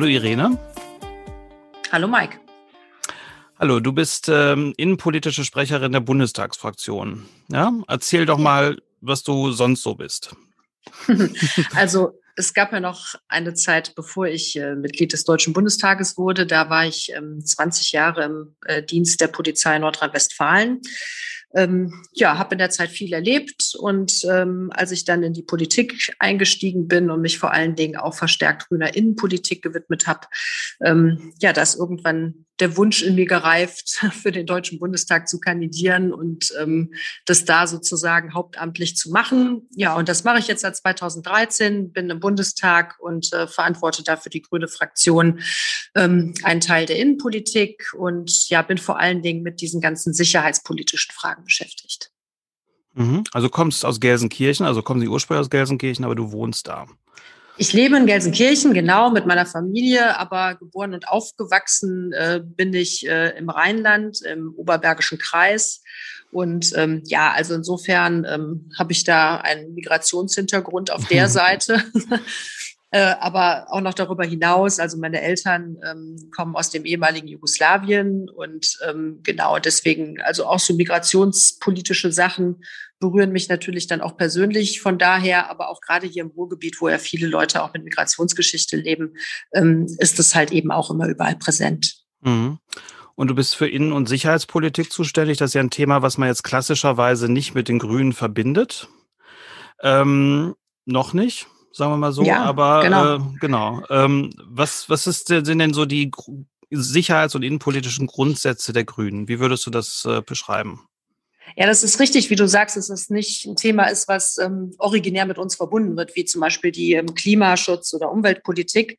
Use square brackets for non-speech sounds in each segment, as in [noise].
Hallo Irene. Hallo Mike. Hallo, du bist ähm, innenpolitische Sprecherin der Bundestagsfraktion. Ja, erzähl doch mal, was du sonst so bist. [laughs] also es gab ja noch eine Zeit, bevor ich äh, Mitglied des Deutschen Bundestages wurde. Da war ich ähm, 20 Jahre im äh, Dienst der Polizei Nordrhein-Westfalen. Ähm, ja, habe in der Zeit viel erlebt und ähm, als ich dann in die Politik eingestiegen bin und mich vor allen Dingen auch verstärkt grüner Innenpolitik gewidmet habe, ähm, ja, da ist irgendwann der Wunsch in mir gereift, [laughs] für den Deutschen Bundestag zu kandidieren und ähm, das da sozusagen hauptamtlich zu machen. Ja, und das mache ich jetzt seit 2013, bin im Bundestag und äh, verantworte dafür die grüne Fraktion ähm, einen Teil der Innenpolitik und ja, bin vor allen Dingen mit diesen ganzen sicherheitspolitischen Fragen beschäftigt. Mhm. Also kommst aus Gelsenkirchen, also kommen Sie ursprünglich aus Gelsenkirchen, aber du wohnst da. Ich lebe in Gelsenkirchen, genau, mit meiner Familie, aber geboren und aufgewachsen äh, bin ich äh, im Rheinland, im Oberbergischen Kreis. Und ähm, ja, also insofern ähm, habe ich da einen Migrationshintergrund auf der [laughs] Seite. Äh, aber auch noch darüber hinaus, also meine Eltern ähm, kommen aus dem ehemaligen Jugoslawien und ähm, genau deswegen, also auch so migrationspolitische Sachen berühren mich natürlich dann auch persönlich. Von daher, aber auch gerade hier im Ruhrgebiet, wo ja viele Leute auch mit Migrationsgeschichte leben, ähm, ist es halt eben auch immer überall präsent. Mhm. Und du bist für Innen- und Sicherheitspolitik zuständig. Das ist ja ein Thema, was man jetzt klassischerweise nicht mit den Grünen verbindet. Ähm, noch nicht sagen wir mal so. Ja, aber genau. Äh, genau. Ähm, was, was ist, sind denn so die sicherheits- und innenpolitischen Grundsätze der Grünen? Wie würdest du das äh, beschreiben? Ja, das ist richtig, wie du sagst, dass es nicht ein Thema ist, was ähm, originär mit uns verbunden wird, wie zum Beispiel die ähm, Klimaschutz oder Umweltpolitik.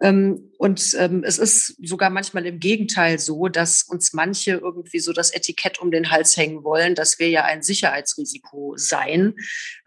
Ähm, und ähm, es ist sogar manchmal im Gegenteil so, dass uns manche irgendwie so das Etikett um den Hals hängen wollen, dass wir ja ein Sicherheitsrisiko seien.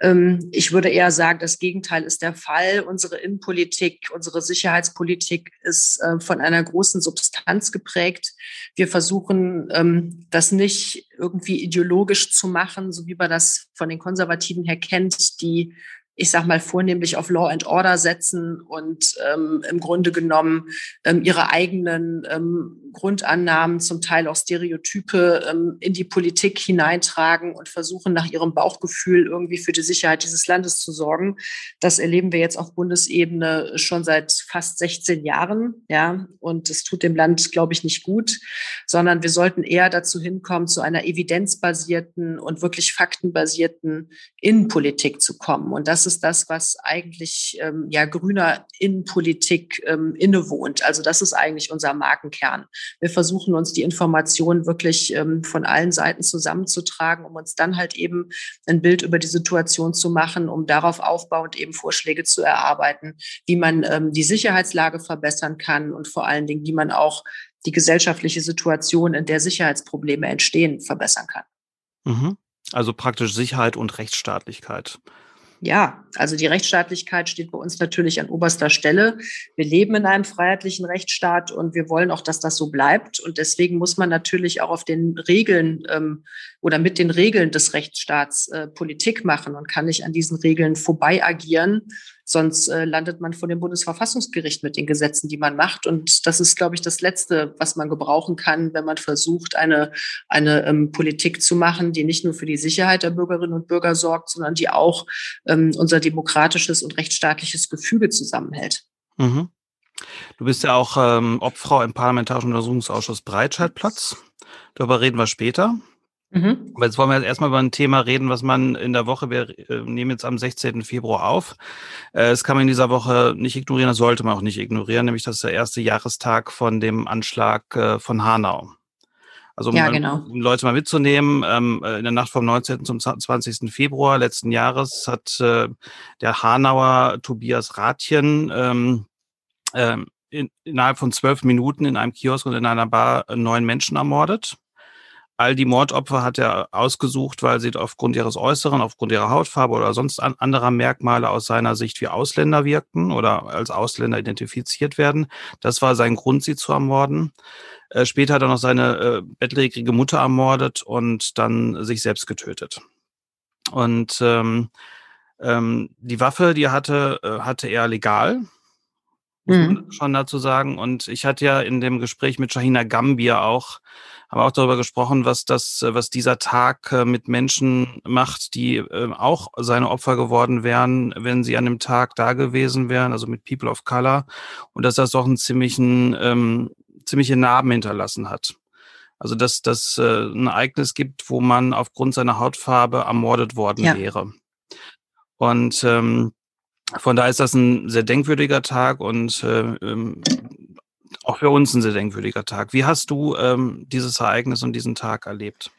Ähm, ich würde eher sagen, das Gegenteil ist der Fall. Unsere Innenpolitik, unsere Sicherheitspolitik ist äh, von einer großen Substanz geprägt. Wir versuchen, ähm, das nicht irgendwie ideologisch zu machen, so wie man das von den Konservativen her kennt, die ich sag mal, vornehmlich auf Law and Order setzen und ähm, im Grunde genommen ähm, ihre eigenen ähm, Grundannahmen, zum Teil auch Stereotype ähm, in die Politik hineintragen und versuchen nach ihrem Bauchgefühl irgendwie für die Sicherheit dieses Landes zu sorgen. Das erleben wir jetzt auf Bundesebene schon seit fast 16 Jahren, ja, und es tut dem Land, glaube ich, nicht gut, sondern wir sollten eher dazu hinkommen, zu einer evidenzbasierten und wirklich faktenbasierten Innenpolitik zu kommen. Und das ist ist das, was eigentlich ähm, ja grüner Innenpolitik ähm, innewohnt. Also das ist eigentlich unser Markenkern. Wir versuchen uns die Informationen wirklich ähm, von allen Seiten zusammenzutragen, um uns dann halt eben ein Bild über die Situation zu machen, um darauf aufbauend eben Vorschläge zu erarbeiten, wie man ähm, die Sicherheitslage verbessern kann und vor allen Dingen, wie man auch die gesellschaftliche Situation, in der Sicherheitsprobleme entstehen, verbessern kann. Mhm. Also praktisch Sicherheit und Rechtsstaatlichkeit. Ja, also die Rechtsstaatlichkeit steht bei uns natürlich an oberster Stelle. Wir leben in einem freiheitlichen Rechtsstaat und wir wollen auch, dass das so bleibt. Und deswegen muss man natürlich auch auf den Regeln ähm, oder mit den Regeln des Rechtsstaats äh, Politik machen und kann nicht an diesen Regeln vorbei agieren. Sonst äh, landet man vor dem Bundesverfassungsgericht mit den Gesetzen, die man macht. Und das ist, glaube ich, das Letzte, was man gebrauchen kann, wenn man versucht, eine, eine ähm, Politik zu machen, die nicht nur für die Sicherheit der Bürgerinnen und Bürger sorgt, sondern die auch ähm, unser demokratisches und rechtsstaatliches Gefüge zusammenhält. Mhm. Du bist ja auch ähm, Obfrau im Parlamentarischen Untersuchungsausschuss Breitscheidplatz. Darüber reden wir später. Mhm. Aber jetzt wollen wir erstmal über ein Thema reden, was man in der Woche, wir äh, nehmen jetzt am 16. Februar auf. Äh, das kann man in dieser Woche nicht ignorieren, das sollte man auch nicht ignorieren, nämlich das ist der erste Jahrestag von dem Anschlag äh, von Hanau. Also um, ja, genau. um Leute mal mitzunehmen, ähm, in der Nacht vom 19. zum 20. Februar letzten Jahres hat äh, der Hanauer Tobias Rathjen ähm, ähm, in, innerhalb von zwölf Minuten in einem Kiosk und in einer Bar neun Menschen ermordet. All die Mordopfer hat er ausgesucht, weil sie aufgrund ihres Äußeren, aufgrund ihrer Hautfarbe oder sonst anderer Merkmale aus seiner Sicht wie Ausländer wirkten oder als Ausländer identifiziert werden. Das war sein Grund, sie zu ermorden. Äh, später hat er noch seine äh, bettlägerige Mutter ermordet und dann sich selbst getötet. Und ähm, ähm, die Waffe, die er hatte, äh, hatte er legal muss man mhm. schon dazu sagen. Und ich hatte ja in dem Gespräch mit Shahina Gambia auch, aber auch darüber gesprochen, was das, was dieser Tag äh, mit Menschen macht, die äh, auch seine Opfer geworden wären, wenn sie an dem Tag da gewesen wären, also mit People of Color. Und dass das auch einen ziemlichen, ähm, ziemliche Narben hinterlassen hat. Also dass das äh, ein Ereignis gibt, wo man aufgrund seiner Hautfarbe ermordet worden ja. wäre. Und ähm, von daher ist das ein sehr denkwürdiger Tag und äh, ähm, auch für uns ein sehr denkwürdiger Tag. Wie hast du ähm, dieses Ereignis und diesen Tag erlebt?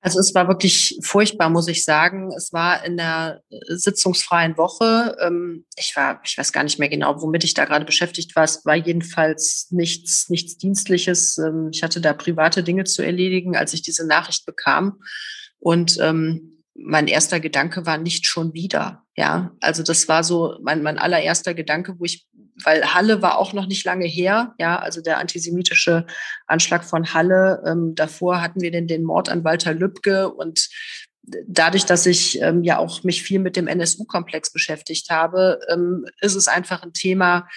Also es war wirklich furchtbar, muss ich sagen. Es war in der äh, sitzungsfreien Woche. Ähm, ich war, ich weiß gar nicht mehr genau, womit ich da gerade beschäftigt war. Es war jedenfalls nichts, nichts Dienstliches. Ähm, ich hatte da private Dinge zu erledigen, als ich diese Nachricht bekam. Und ähm, mein erster Gedanke war nicht schon wieder. Ja, also das war so mein, mein allererster Gedanke, wo ich, weil Halle war auch noch nicht lange her. Ja, also der antisemitische Anschlag von Halle. Ähm, davor hatten wir den, den Mord an Walter Lübcke und dadurch, dass ich ähm, ja auch mich viel mit dem NSU-Komplex beschäftigt habe, ähm, ist es einfach ein Thema,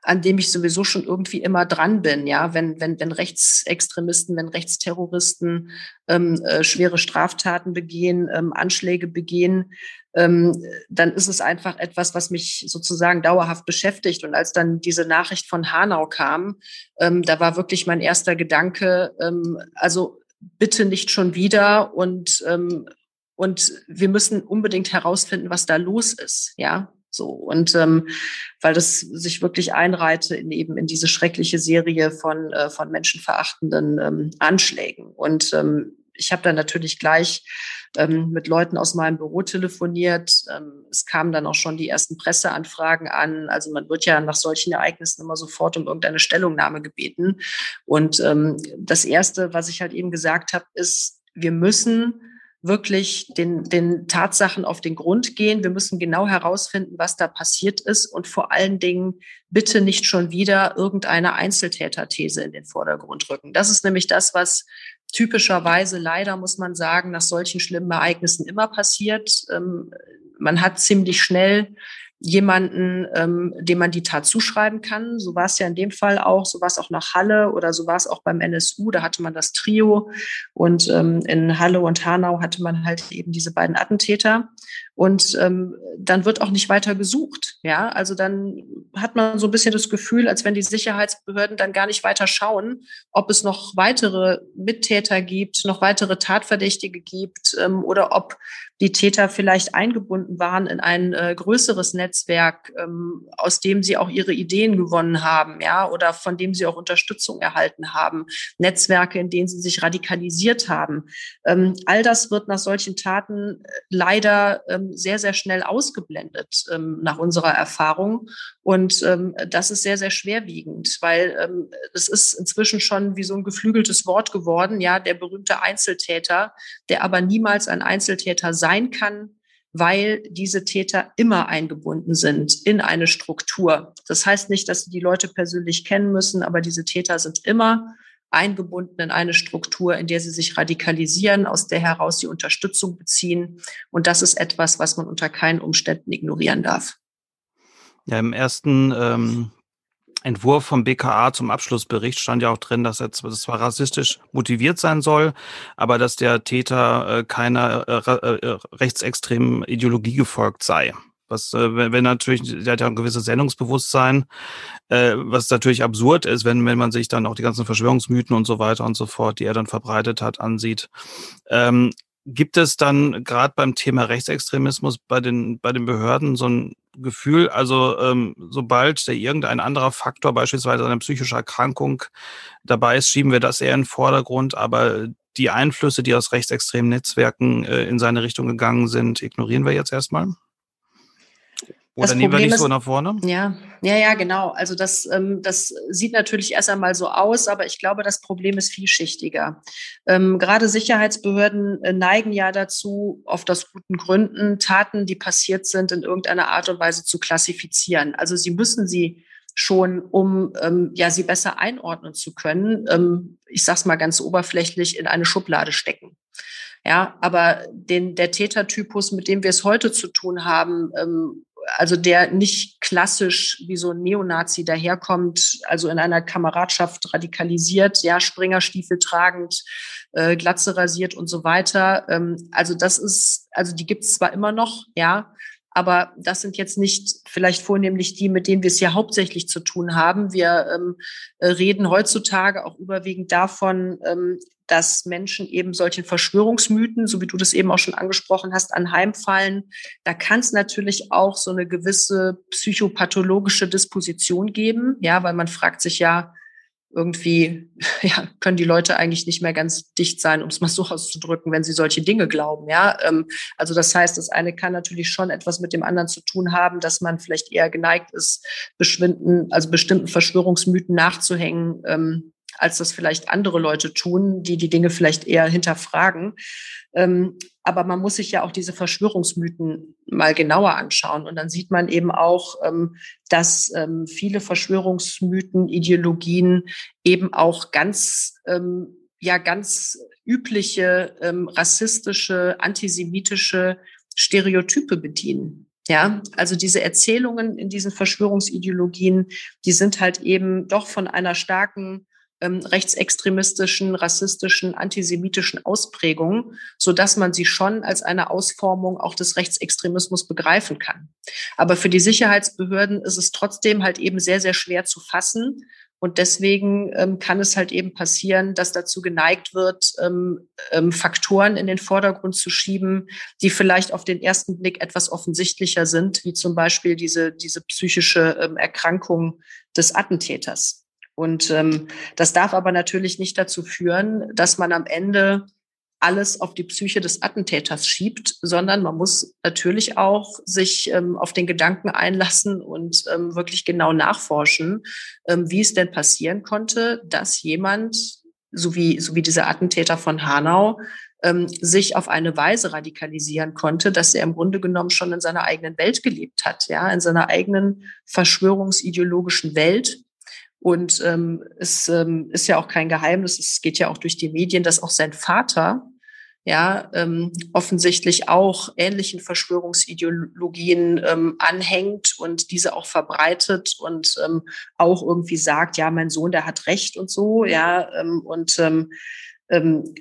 an dem ich sowieso schon irgendwie immer dran bin, ja, wenn, wenn, wenn Rechtsextremisten, wenn Rechtsterroristen ähm, äh, schwere Straftaten begehen, ähm, Anschläge begehen, ähm, dann ist es einfach etwas, was mich sozusagen dauerhaft beschäftigt. Und als dann diese Nachricht von Hanau kam, ähm, da war wirklich mein erster Gedanke, ähm, also bitte nicht schon wieder und ähm, und wir müssen unbedingt herausfinden, was da los ist, ja. So und ähm, weil das sich wirklich einreihte in eben in diese schreckliche Serie von äh, von menschenverachtenden ähm, Anschlägen und ich habe dann natürlich gleich ähm, mit Leuten aus meinem Büro telefoniert. Ähm, es kamen dann auch schon die ersten Presseanfragen an. Also man wird ja nach solchen Ereignissen immer sofort um irgendeine Stellungnahme gebeten. Und ähm, das Erste, was ich halt eben gesagt habe, ist, wir müssen wirklich den, den Tatsachen auf den Grund gehen. Wir müssen genau herausfinden, was da passiert ist und vor allen Dingen bitte nicht schon wieder irgendeine Einzeltäterthese in den Vordergrund rücken. Das ist nämlich das, was typischerweise leider, muss man sagen, nach solchen schlimmen Ereignissen immer passiert. Ähm, man hat ziemlich schnell jemanden, ähm, dem man die Tat zuschreiben kann. So war es ja in dem Fall auch, so war es auch nach Halle oder so war es auch beim NSU, da hatte man das Trio und ähm, in Halle und Hanau hatte man halt eben diese beiden Attentäter und ähm, dann wird auch nicht weiter gesucht. Ja, also dann hat man so ein bisschen das Gefühl, als wenn die Sicherheitsbehörden dann gar nicht weiter schauen, ob es noch weitere Mittäter gibt, noch weitere Tatverdächtige gibt ähm, oder ob die Täter vielleicht eingebunden waren in ein äh, größeres Netzwerk, ähm, aus dem sie auch ihre Ideen gewonnen haben, ja, oder von dem sie auch Unterstützung erhalten haben, Netzwerke, in denen sie sich radikalisiert haben. Ähm, all das wird nach solchen Taten äh, leider ähm, sehr, sehr schnell ausgeblendet ähm, nach unserer Erfahrung. Und ähm, das ist sehr, sehr schwerwiegend, weil ähm, es ist inzwischen schon wie so ein geflügeltes Wort geworden, ja, der berühmte Einzeltäter, der aber niemals ein Einzeltäter sein sein kann, weil diese Täter immer eingebunden sind in eine Struktur. Das heißt nicht, dass sie die Leute persönlich kennen müssen, aber diese Täter sind immer eingebunden in eine Struktur, in der sie sich radikalisieren, aus der heraus sie Unterstützung beziehen. Und das ist etwas, was man unter keinen Umständen ignorieren darf. Ja, im ersten ähm, Entwurf vom BKA zum Abschlussbericht stand ja auch drin, dass er zwar rassistisch motiviert sein soll, aber dass der Täter äh, keiner äh, äh, rechtsextremen Ideologie gefolgt sei. Was, äh, wenn, wenn natürlich, der hat ja ein gewisses Sendungsbewusstsein, äh, was natürlich absurd ist, wenn, wenn man sich dann auch die ganzen Verschwörungsmythen und so weiter und so fort, die er dann verbreitet hat, ansieht. Ähm, Gibt es dann gerade beim Thema Rechtsextremismus bei den, bei den Behörden so ein Gefühl, also ähm, sobald da irgendein anderer Faktor, beispielsweise eine psychische Erkrankung dabei ist, schieben wir das eher in den Vordergrund, aber die Einflüsse, die aus rechtsextremen Netzwerken äh, in seine Richtung gegangen sind, ignorieren wir jetzt erstmal? Oder das nehmen wir nicht ist, so nach vorne? Ja, ja, ja, genau. Also das, ähm, das sieht natürlich erst einmal so aus, aber ich glaube, das Problem ist vielschichtiger. Ähm, gerade Sicherheitsbehörden äh, neigen ja dazu, oft aus guten Gründen, Taten, die passiert sind, in irgendeiner Art und Weise zu klassifizieren. Also sie müssen sie schon, um ähm, ja sie besser einordnen zu können. Ähm, ich sage es mal ganz oberflächlich in eine Schublade stecken. Ja, aber den, der Tätertypus, mit dem wir es heute zu tun haben, ähm, also der nicht klassisch wie so ein Neonazi daherkommt, also in einer Kameradschaft radikalisiert, ja, Springerstiefel tragend, äh, Glatze rasiert und so weiter. Ähm, also das ist, also die gibt es zwar immer noch, ja, aber das sind jetzt nicht vielleicht vornehmlich die, mit denen wir es ja hauptsächlich zu tun haben. Wir ähm, äh, reden heutzutage auch überwiegend davon, ähm, dass Menschen eben solchen Verschwörungsmythen, so wie du das eben auch schon angesprochen hast, anheimfallen. Da kann es natürlich auch so eine gewisse psychopathologische Disposition geben, ja, weil man fragt sich ja, irgendwie [laughs] ja, können die Leute eigentlich nicht mehr ganz dicht sein, um es mal so [laughs] auszudrücken, wenn sie solche Dinge glauben. Ja, ähm, also das heißt, das eine kann natürlich schon etwas mit dem anderen zu tun haben, dass man vielleicht eher geneigt ist, beschwinden, also bestimmten Verschwörungsmythen nachzuhängen, ähm, als das vielleicht andere Leute tun, die die Dinge vielleicht eher hinterfragen. Ähm, aber man muss sich ja auch diese Verschwörungsmythen mal genauer anschauen. Und dann sieht man eben auch, ähm, dass ähm, viele Verschwörungsmythen, Ideologien eben auch ganz, ähm, ja, ganz übliche ähm, rassistische, antisemitische Stereotype bedienen. Ja, also diese Erzählungen in diesen Verschwörungsideologien, die sind halt eben doch von einer starken ähm, rechtsextremistischen, rassistischen, antisemitischen Ausprägungen, so dass man sie schon als eine Ausformung auch des Rechtsextremismus begreifen kann. Aber für die Sicherheitsbehörden ist es trotzdem halt eben sehr, sehr schwer zu fassen. Und deswegen ähm, kann es halt eben passieren, dass dazu geneigt wird, ähm, ähm, Faktoren in den Vordergrund zu schieben, die vielleicht auf den ersten Blick etwas offensichtlicher sind, wie zum Beispiel diese, diese psychische ähm, Erkrankung des Attentäters. Und ähm, das darf aber natürlich nicht dazu führen, dass man am Ende alles auf die Psyche des Attentäters schiebt, sondern man muss natürlich auch sich ähm, auf den Gedanken einlassen und ähm, wirklich genau nachforschen, ähm, wie es denn passieren konnte, dass jemand, so wie, so wie dieser Attentäter von Hanau, ähm, sich auf eine Weise radikalisieren konnte, dass er im Grunde genommen schon in seiner eigenen Welt gelebt hat, ja, in seiner eigenen verschwörungsideologischen Welt und ähm, es ähm, ist ja auch kein Geheimnis, es geht ja auch durch die Medien, dass auch sein Vater ja ähm, offensichtlich auch ähnlichen Verschwörungsideologien ähm, anhängt und diese auch verbreitet und ähm, auch irgendwie sagt, ja, mein Sohn, der hat recht und so, ja, ähm, und ähm,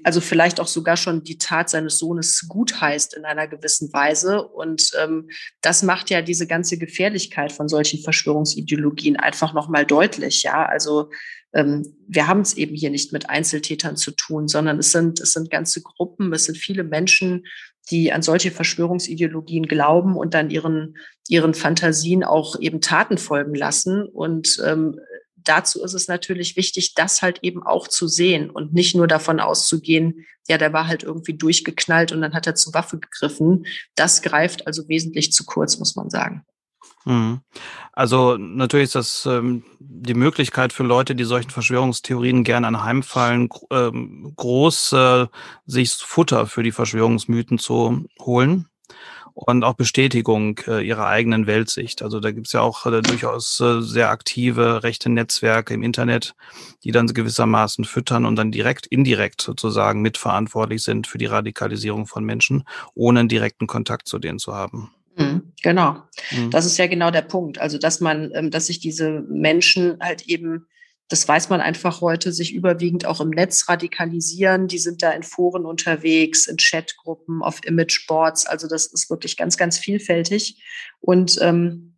also vielleicht auch sogar schon die Tat seines Sohnes gut heißt in einer gewissen Weise. Und ähm, das macht ja diese ganze Gefährlichkeit von solchen Verschwörungsideologien einfach nochmal deutlich. Ja, also ähm, wir haben es eben hier nicht mit Einzeltätern zu tun, sondern es sind, es sind ganze Gruppen, es sind viele Menschen, die an solche Verschwörungsideologien glauben und dann ihren, ihren Fantasien auch eben Taten folgen lassen. Und ähm, dazu ist es natürlich wichtig, das halt eben auch zu sehen und nicht nur davon auszugehen, ja, der war halt irgendwie durchgeknallt und dann hat er zur Waffe gegriffen. Das greift also wesentlich zu kurz, muss man sagen. Mhm. Also natürlich ist das ähm, die Möglichkeit für Leute, die solchen Verschwörungstheorien gerne anheimfallen, ähm, groß, äh, sich Futter für die Verschwörungsmythen zu holen und auch Bestätigung äh, ihrer eigenen Weltsicht. Also da gibt's ja auch äh, durchaus äh, sehr aktive rechte Netzwerke im Internet, die dann gewissermaßen füttern und dann direkt, indirekt sozusagen mitverantwortlich sind für die Radikalisierung von Menschen, ohne einen direkten Kontakt zu denen zu haben. Mhm, genau. Mhm. Das ist ja genau der Punkt. Also, dass man, ähm, dass sich diese Menschen halt eben das weiß man einfach heute, sich überwiegend auch im Netz radikalisieren. Die sind da in Foren unterwegs, in Chatgruppen, auf Imageboards. Also das ist wirklich ganz, ganz vielfältig. Und ähm,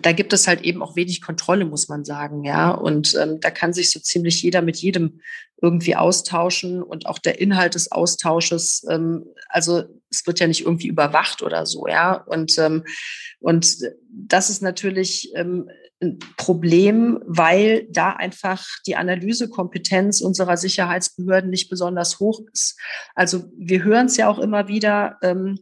da gibt es halt eben auch wenig Kontrolle, muss man sagen, ja. Und ähm, da kann sich so ziemlich jeder mit jedem irgendwie austauschen und auch der Inhalt des Austausches, ähm, also es wird ja nicht irgendwie überwacht oder so, ja. Und ähm, und das ist natürlich ähm, ein Problem, weil da einfach die Analysekompetenz unserer Sicherheitsbehörden nicht besonders hoch ist. Also wir hören es ja auch immer wieder, ähm,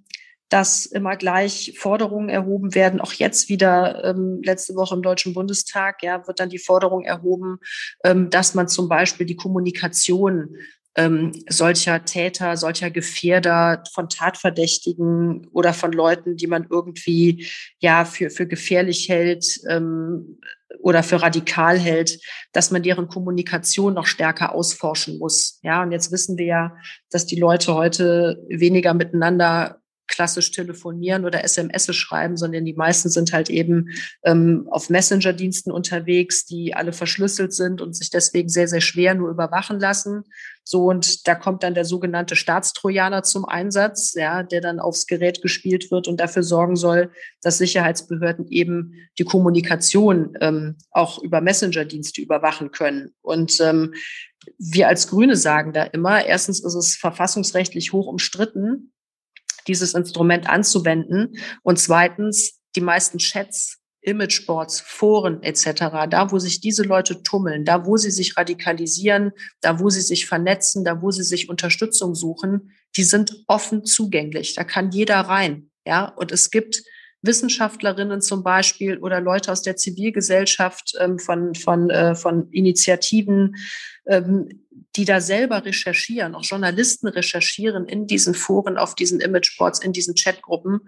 dass immer gleich Forderungen erhoben werden. Auch jetzt wieder ähm, letzte Woche im Deutschen Bundestag ja, wird dann die Forderung erhoben, ähm, dass man zum Beispiel die Kommunikation ähm, solcher Täter, solcher Gefährder, von Tatverdächtigen oder von Leuten, die man irgendwie ja für, für gefährlich hält ähm, oder für radikal hält, dass man deren Kommunikation noch stärker ausforschen muss. Ja, und jetzt wissen wir ja, dass die Leute heute weniger miteinander klassisch telefonieren oder SMS schreiben, sondern die meisten sind halt eben ähm, auf Messenger-Diensten unterwegs, die alle verschlüsselt sind und sich deswegen sehr, sehr schwer nur überwachen lassen. So, und da kommt dann der sogenannte Staatstrojaner zum Einsatz, ja, der dann aufs Gerät gespielt wird und dafür sorgen soll, dass Sicherheitsbehörden eben die Kommunikation ähm, auch über Messenger-Dienste überwachen können. Und ähm, wir als Grüne sagen da immer, erstens ist es verfassungsrechtlich hoch umstritten, dieses Instrument anzuwenden. Und zweitens, die meisten Chats, Imageboards, Foren etc., da wo sich diese Leute tummeln, da wo sie sich radikalisieren, da wo sie sich vernetzen, da wo sie sich Unterstützung suchen, die sind offen zugänglich. Da kann jeder rein. Ja, und es gibt Wissenschaftlerinnen zum Beispiel oder Leute aus der Zivilgesellschaft ähm, von, von, äh, von Initiativen, ähm, die da selber recherchieren, auch Journalisten recherchieren in diesen Foren, auf diesen Imageboards, in diesen Chatgruppen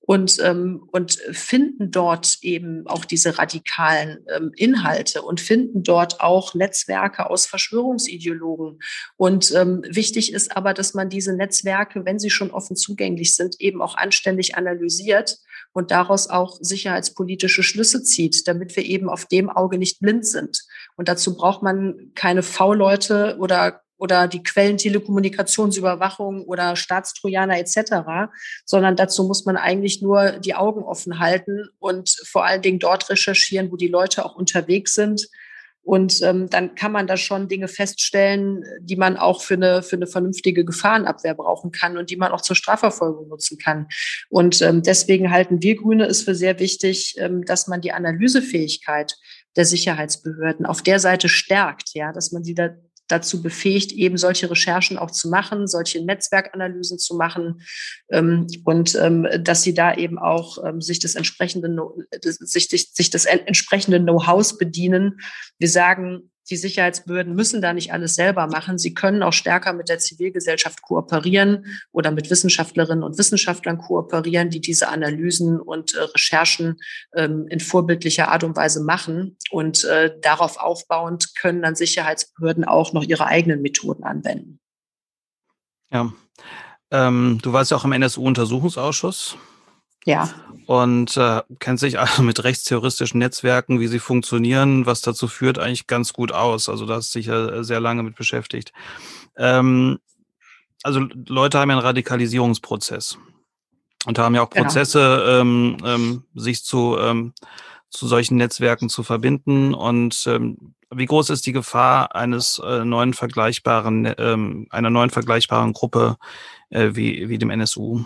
und, ähm, und finden dort eben auch diese radikalen Inhalte und finden dort auch Netzwerke aus Verschwörungsideologen. Und wichtig ist aber, dass man diese Netzwerke, wenn sie schon offen zugänglich sind, eben auch anständig analysiert und daraus auch sicherheitspolitische Schlüsse zieht, damit wir eben auf dem Auge nicht blind sind. Und dazu braucht man keine V-Leute oder oder die Quellen Telekommunikationsüberwachung oder Staatstrojaner etc., sondern dazu muss man eigentlich nur die Augen offen halten und vor allen Dingen dort recherchieren, wo die Leute auch unterwegs sind. Und ähm, dann kann man da schon Dinge feststellen, die man auch für eine, für eine vernünftige Gefahrenabwehr brauchen kann und die man auch zur Strafverfolgung nutzen kann. Und ähm, deswegen halten wir Grüne es für sehr wichtig, ähm, dass man die Analysefähigkeit der Sicherheitsbehörden auf der Seite stärkt, ja, dass man sie da dazu befähigt, eben solche Recherchen auch zu machen, solche Netzwerkanalysen zu machen ähm, und ähm, dass sie da eben auch ähm, sich des entsprechenden sich, sich, sich des entsprechenden Know-hows bedienen. Wir sagen, die Sicherheitsbehörden müssen da nicht alles selber machen. Sie können auch stärker mit der Zivilgesellschaft kooperieren oder mit Wissenschaftlerinnen und Wissenschaftlern kooperieren, die diese Analysen und äh, Recherchen ähm, in vorbildlicher Art und Weise machen. Und äh, darauf aufbauend können dann Sicherheitsbehörden auch noch ihre eigenen Methoden anwenden. Ja. Ähm, du warst ja auch im NSU-Untersuchungsausschuss. Ja. Und äh, kennt sich also mit rechtsterroristischen Netzwerken, wie sie funktionieren, was dazu führt, eigentlich ganz gut aus. Also da hast du dich ja sehr lange mit beschäftigt. Ähm, also Leute haben ja einen Radikalisierungsprozess und haben ja auch genau. Prozesse, genau. ähm, ähm, sich zu, ähm, zu solchen Netzwerken zu verbinden. Und ähm, wie groß ist die Gefahr eines äh, neuen vergleichbaren, ähm, einer neuen vergleichbaren Gruppe äh, wie, wie dem NSU?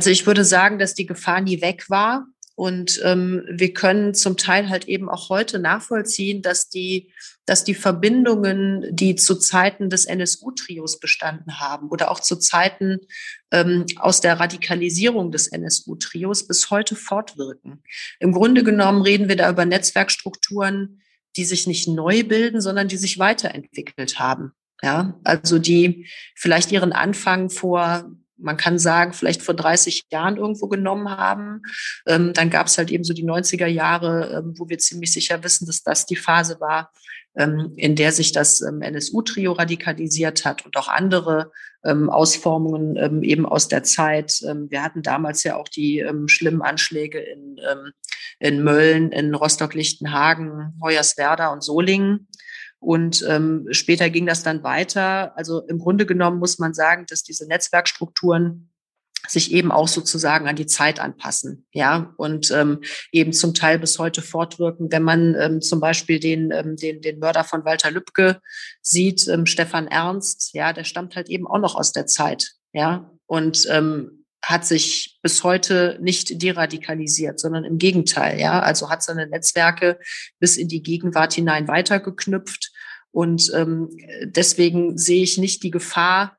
Also ich würde sagen, dass die Gefahr nie weg war. Und ähm, wir können zum Teil halt eben auch heute nachvollziehen, dass die, dass die Verbindungen, die zu Zeiten des NSU-Trios bestanden haben oder auch zu Zeiten ähm, aus der Radikalisierung des NSU-Trios bis heute fortwirken. Im Grunde genommen reden wir da über Netzwerkstrukturen, die sich nicht neu bilden, sondern die sich weiterentwickelt haben. Ja, also die vielleicht ihren Anfang vor man kann sagen, vielleicht vor 30 Jahren irgendwo genommen haben. Ähm, dann gab es halt eben so die 90er Jahre, ähm, wo wir ziemlich sicher wissen, dass das die Phase war, ähm, in der sich das ähm, NSU-Trio radikalisiert hat und auch andere ähm, Ausformungen ähm, eben aus der Zeit. wir hatten damals ja auch die schlimmen Anschläge in, in Mölln, in Rostock-Lichtenhagen, Hoyerswerda und Solingen. Und ähm, später ging das dann weiter. Also im Grunde genommen muss man sagen, dass diese Netzwerkstrukturen sich eben auch sozusagen an die Zeit anpassen, ja, und ähm, eben zum Teil bis heute fortwirken. Wenn man ähm, zum Beispiel den, ähm, den, den Mörder von Walter Lübcke sieht, ähm, Stefan Ernst, ja, der stammt halt eben auch noch aus der Zeit, ja, und ähm, hat sich bis heute nicht deradikalisiert, sondern im Gegenteil, ja, also hat seine Netzwerke bis in die Gegenwart hinein weitergeknüpft. Und ähm, deswegen sehe ich nicht die Gefahr,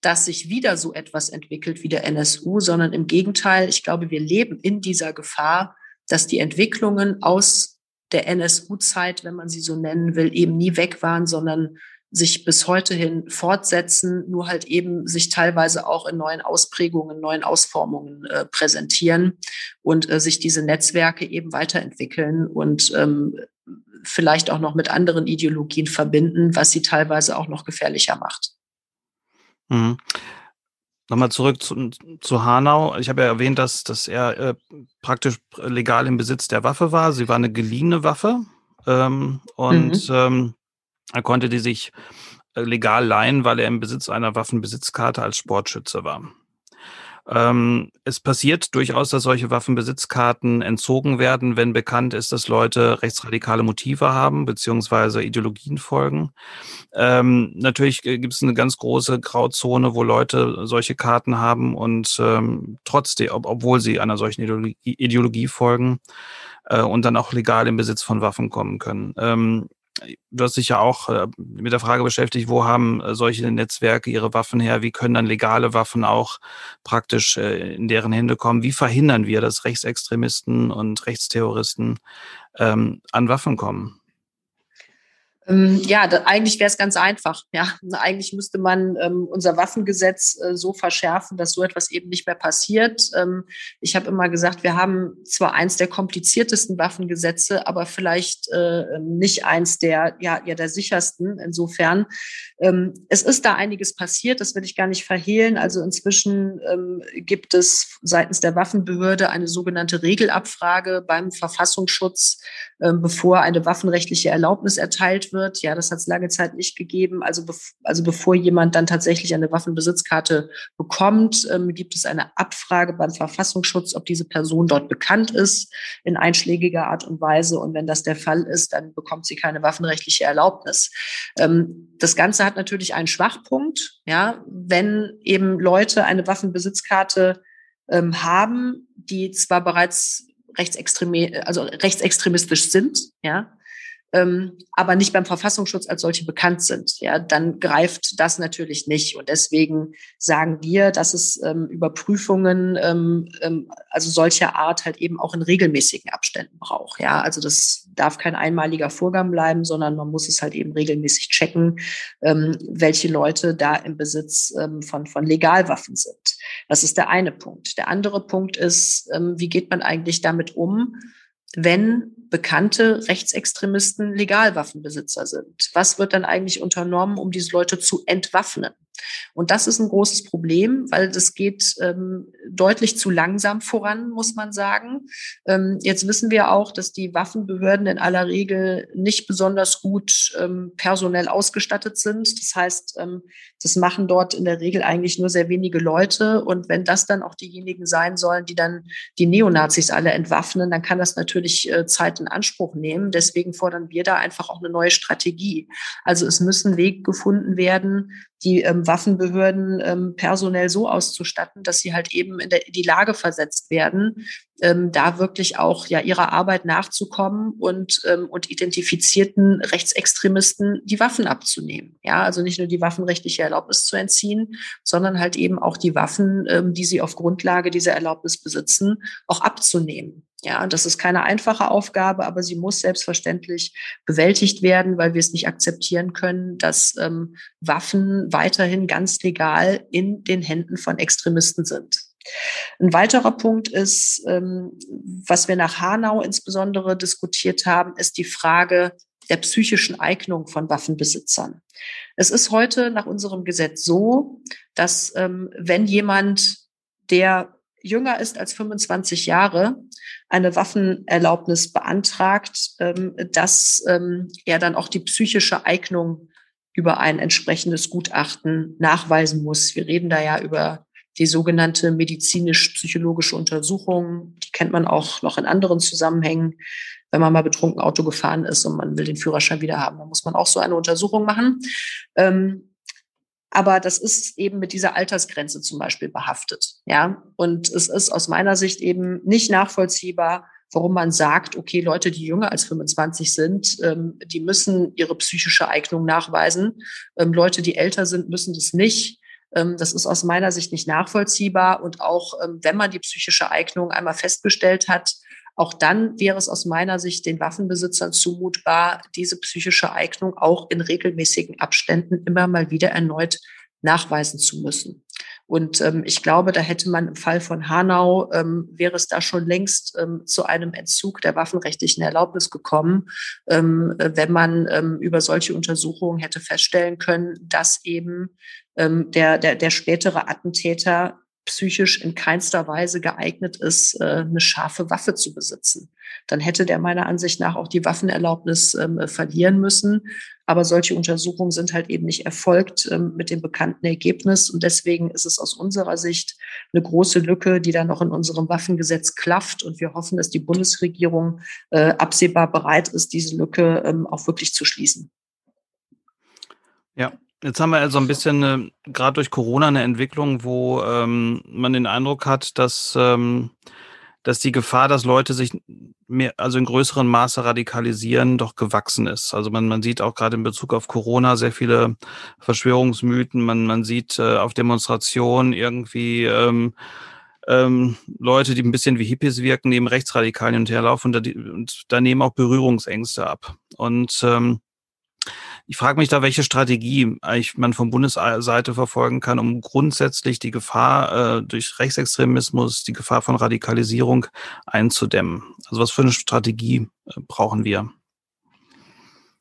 dass sich wieder so etwas entwickelt wie der NSU, sondern im Gegenteil, ich glaube, wir leben in dieser Gefahr, dass die Entwicklungen aus der NSU-Zeit, wenn man sie so nennen will, eben nie weg waren, sondern sich bis heute hin fortsetzen, nur halt eben sich teilweise auch in neuen Ausprägungen, neuen Ausformungen äh, präsentieren und äh, sich diese Netzwerke eben weiterentwickeln und ähm, vielleicht auch noch mit anderen Ideologien verbinden, was sie teilweise auch noch gefährlicher macht. Mhm. Nochmal zurück zu, zu Hanau. Ich habe ja erwähnt, dass, dass er äh, praktisch legal im Besitz der Waffe war. Sie war eine geliehene Waffe ähm, und mhm. ähm, er konnte die sich äh, legal leihen, weil er im Besitz einer Waffenbesitzkarte als Sportschütze war. Ähm, es passiert durchaus, dass solche Waffenbesitzkarten entzogen werden, wenn bekannt ist, dass Leute rechtsradikale Motive haben, beziehungsweise Ideologien folgen. Ähm, natürlich gibt es eine ganz große Grauzone, wo Leute solche Karten haben und ähm, trotzdem, ob, obwohl sie einer solchen Ideologie, Ideologie folgen, äh, und dann auch legal im Besitz von Waffen kommen können. Du hast dich ja auch äh, mit der Frage beschäftigt, wo haben äh, solche Netzwerke ihre Waffen her? Wie können dann legale Waffen auch praktisch äh, in deren Hände kommen? Wie verhindern wir, dass Rechtsextremisten und Rechtsterroristen ähm, an Waffen kommen? Ähm, ja, da, eigentlich wäre es ganz einfach. Ja, eigentlich müsste man ähm, unser Waffengesetz äh, so verschärfen, dass so etwas eben nicht mehr passiert. Ähm, ich habe immer gesagt, wir haben zwar eins der kompliziertesten Waffengesetze, aber vielleicht äh, nicht eins der ja, ja der sichersten. Insofern ähm, es ist da einiges passiert. Das will ich gar nicht verhehlen. Also inzwischen ähm, gibt es seitens der Waffenbehörde eine sogenannte Regelabfrage beim Verfassungsschutz, ähm, bevor eine waffenrechtliche Erlaubnis erteilt wird. Ja, das hat es lange Zeit nicht gegeben. Also, bev also bevor jemand dann tatsächlich eine Waffenbesitzkarte bekommt, ähm, gibt es eine Abfrage beim Verfassungsschutz, ob diese Person dort bekannt ist in einschlägiger Art und Weise. Und wenn das der Fall ist, dann bekommt sie keine waffenrechtliche Erlaubnis. Ähm, das Ganze hat natürlich einen Schwachpunkt, ja, wenn eben Leute eine Waffenbesitzkarte ähm, haben, die zwar bereits rechtsextreme, also rechtsextremistisch sind, ja, ähm, aber nicht beim Verfassungsschutz als solche bekannt sind, ja, dann greift das natürlich nicht. Und deswegen sagen wir, dass es ähm, Überprüfungen, ähm, ähm, also solcher Art halt eben auch in regelmäßigen Abständen braucht. Ja, also das darf kein einmaliger Vorgang bleiben, sondern man muss es halt eben regelmäßig checken, ähm, welche Leute da im Besitz ähm, von, von Legalwaffen sind. Das ist der eine Punkt. Der andere Punkt ist, wie geht man eigentlich damit um, wenn bekannte Rechtsextremisten Legalwaffenbesitzer sind? Was wird dann eigentlich unternommen, um diese Leute zu entwaffnen? Und das ist ein großes Problem, weil das geht ähm, deutlich zu langsam voran, muss man sagen. Ähm, jetzt wissen wir auch, dass die Waffenbehörden in aller Regel nicht besonders gut ähm, personell ausgestattet sind. Das heißt, ähm, das machen dort in der Regel eigentlich nur sehr wenige Leute. Und wenn das dann auch diejenigen sein sollen, die dann die Neonazis alle entwaffnen, dann kann das natürlich äh, Zeit in Anspruch nehmen. Deswegen fordern wir da einfach auch eine neue Strategie. Also es müssen Wege gefunden werden, die ähm, Waffenbehörden ähm, personell so auszustatten, dass sie halt eben in, der, in die Lage versetzt werden, ähm, da wirklich auch ja ihrer Arbeit nachzukommen und, ähm, und identifizierten Rechtsextremisten die Waffen abzunehmen. Ja, also nicht nur die waffenrechtliche Erlaubnis zu entziehen, sondern halt eben auch die Waffen, ähm, die sie auf Grundlage dieser Erlaubnis besitzen, auch abzunehmen. Ja, das ist keine einfache Aufgabe, aber sie muss selbstverständlich bewältigt werden, weil wir es nicht akzeptieren können, dass ähm, Waffen weiterhin ganz legal in den Händen von Extremisten sind. Ein weiterer Punkt ist, ähm, was wir nach Hanau insbesondere diskutiert haben, ist die Frage der psychischen Eignung von Waffenbesitzern. Es ist heute nach unserem Gesetz so, dass ähm, wenn jemand, der jünger ist als 25 Jahre, eine Waffenerlaubnis beantragt, ähm, dass ähm, er dann auch die psychische Eignung über ein entsprechendes Gutachten nachweisen muss. Wir reden da ja über die sogenannte medizinisch-psychologische Untersuchung. Die kennt man auch noch in anderen Zusammenhängen. Wenn man mal betrunken Auto gefahren ist und man will den Führerschein wieder haben, dann muss man auch so eine Untersuchung machen. Ähm, aber das ist eben mit dieser Altersgrenze zum Beispiel behaftet. Ja, und es ist aus meiner Sicht eben nicht nachvollziehbar, warum man sagt, okay, Leute, die jünger als 25 sind, ähm, die müssen ihre psychische Eignung nachweisen. Ähm, Leute, die älter sind, müssen das nicht. Ähm, das ist aus meiner Sicht nicht nachvollziehbar. Und auch ähm, wenn man die psychische Eignung einmal festgestellt hat, auch dann wäre es aus meiner Sicht den Waffenbesitzern zumutbar, diese psychische Eignung auch in regelmäßigen Abständen immer mal wieder erneut nachweisen zu müssen. Und ähm, ich glaube, da hätte man im Fall von Hanau, ähm, wäre es da schon längst ähm, zu einem Entzug der waffenrechtlichen Erlaubnis gekommen, ähm, wenn man ähm, über solche Untersuchungen hätte feststellen können, dass eben ähm, der, der, der spätere Attentäter psychisch in keinster Weise geeignet ist, äh, eine scharfe Waffe zu besitzen. Dann hätte der meiner Ansicht nach auch die Waffenerlaubnis ähm, verlieren müssen. Aber solche Untersuchungen sind halt eben nicht erfolgt ähm, mit dem bekannten Ergebnis. Und deswegen ist es aus unserer Sicht eine große Lücke, die da noch in unserem Waffengesetz klafft. Und wir hoffen, dass die Bundesregierung äh, absehbar bereit ist, diese Lücke ähm, auch wirklich zu schließen. Ja, Jetzt haben wir also ein bisschen, äh, gerade durch Corona, eine Entwicklung, wo ähm, man den Eindruck hat, dass, ähm, dass die Gefahr, dass Leute sich mehr, also in größerem Maße radikalisieren, doch gewachsen ist. Also man, man sieht auch gerade in Bezug auf Corona sehr viele Verschwörungsmythen. Man, man sieht äh, auf Demonstrationen irgendwie ähm, ähm, Leute, die ein bisschen wie Hippies wirken, neben Rechtsradikalen hinterherlaufen und da, und da nehmen auch Berührungsängste ab. Und ähm, ich frage mich da, welche Strategie eigentlich man von Bundesseite verfolgen kann, um grundsätzlich die Gefahr äh, durch Rechtsextremismus, die Gefahr von Radikalisierung einzudämmen. Also was für eine Strategie äh, brauchen wir?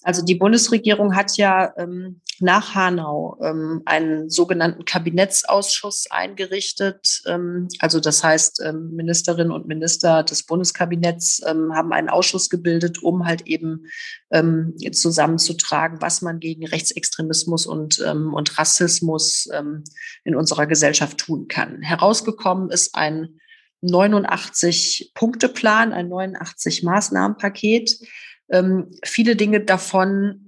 Also die Bundesregierung hat ja ähm, nach Hanau ähm, einen sogenannten Kabinettsausschuss eingerichtet. Ähm, also das heißt, ähm, Ministerinnen und Minister des Bundeskabinetts ähm, haben einen Ausschuss gebildet, um halt eben ähm, zusammenzutragen, was man gegen Rechtsextremismus und, und Rassismus in unserer Gesellschaft tun kann. Herausgekommen ist ein 89-Punkte-Plan, ein 89-Maßnahmenpaket ähm, viele Dinge davon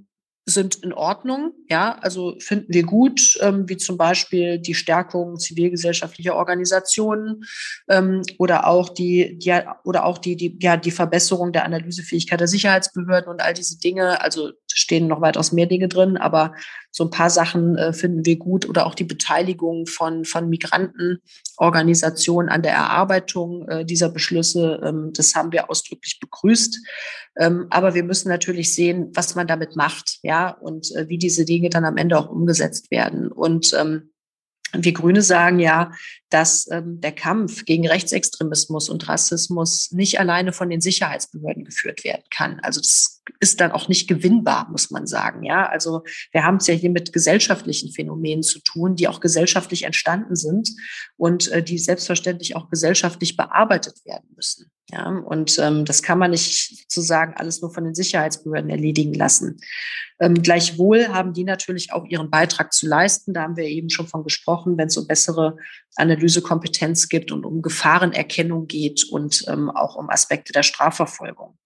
sind in Ordnung, ja, also finden wir gut, ähm, wie zum Beispiel die Stärkung zivilgesellschaftlicher Organisationen ähm, oder auch die, die oder auch die, die, ja, die Verbesserung der Analysefähigkeit der Sicherheitsbehörden und all diese Dinge. Also stehen noch weitaus mehr Dinge drin, aber so ein paar Sachen äh, finden wir gut oder auch die Beteiligung von, von Migrantenorganisationen an der Erarbeitung äh, dieser Beschlüsse. Ähm, das haben wir ausdrücklich begrüßt. Ähm, aber wir müssen natürlich sehen, was man damit macht, ja, und äh, wie diese Dinge dann am Ende auch umgesetzt werden. Und ähm, wir Grüne sagen ja, dass ähm, der Kampf gegen Rechtsextremismus und Rassismus nicht alleine von den Sicherheitsbehörden geführt werden kann. Also das ist dann auch nicht gewinnbar, muss man sagen. Ja, also wir haben es ja hier mit gesellschaftlichen Phänomenen zu tun, die auch gesellschaftlich entstanden sind und äh, die selbstverständlich auch gesellschaftlich bearbeitet werden müssen. Ja, und ähm, das kann man nicht sozusagen alles nur von den Sicherheitsbehörden erledigen lassen. Ähm, gleichwohl haben die natürlich auch ihren Beitrag zu leisten. Da haben wir eben schon von gesprochen, wenn es um bessere Analysekompetenz gibt und um Gefahrenerkennung geht und ähm, auch um Aspekte der Strafverfolgung.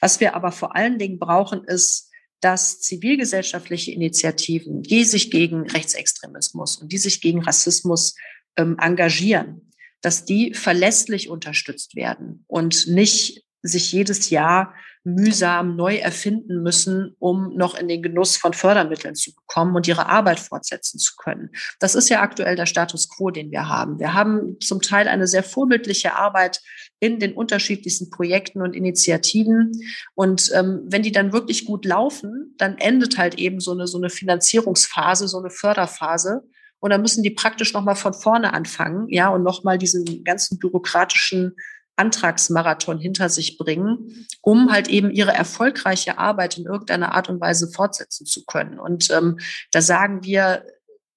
Was wir aber vor allen Dingen brauchen, ist, dass zivilgesellschaftliche Initiativen, die sich gegen Rechtsextremismus und die sich gegen Rassismus ähm, engagieren, dass die verlässlich unterstützt werden und nicht sich jedes Jahr mühsam neu erfinden müssen, um noch in den Genuss von Fördermitteln zu bekommen und ihre Arbeit fortsetzen zu können. Das ist ja aktuell der Status quo, den wir haben. Wir haben zum Teil eine sehr vorbildliche Arbeit in den unterschiedlichsten Projekten und Initiativen. Und ähm, wenn die dann wirklich gut laufen, dann endet halt eben so eine, so eine Finanzierungsphase, so eine Förderphase. Und dann müssen die praktisch nochmal von vorne anfangen, ja, und nochmal diesen ganzen bürokratischen Antragsmarathon hinter sich bringen, um halt eben ihre erfolgreiche Arbeit in irgendeiner Art und Weise fortsetzen zu können. Und ähm, da sagen wir,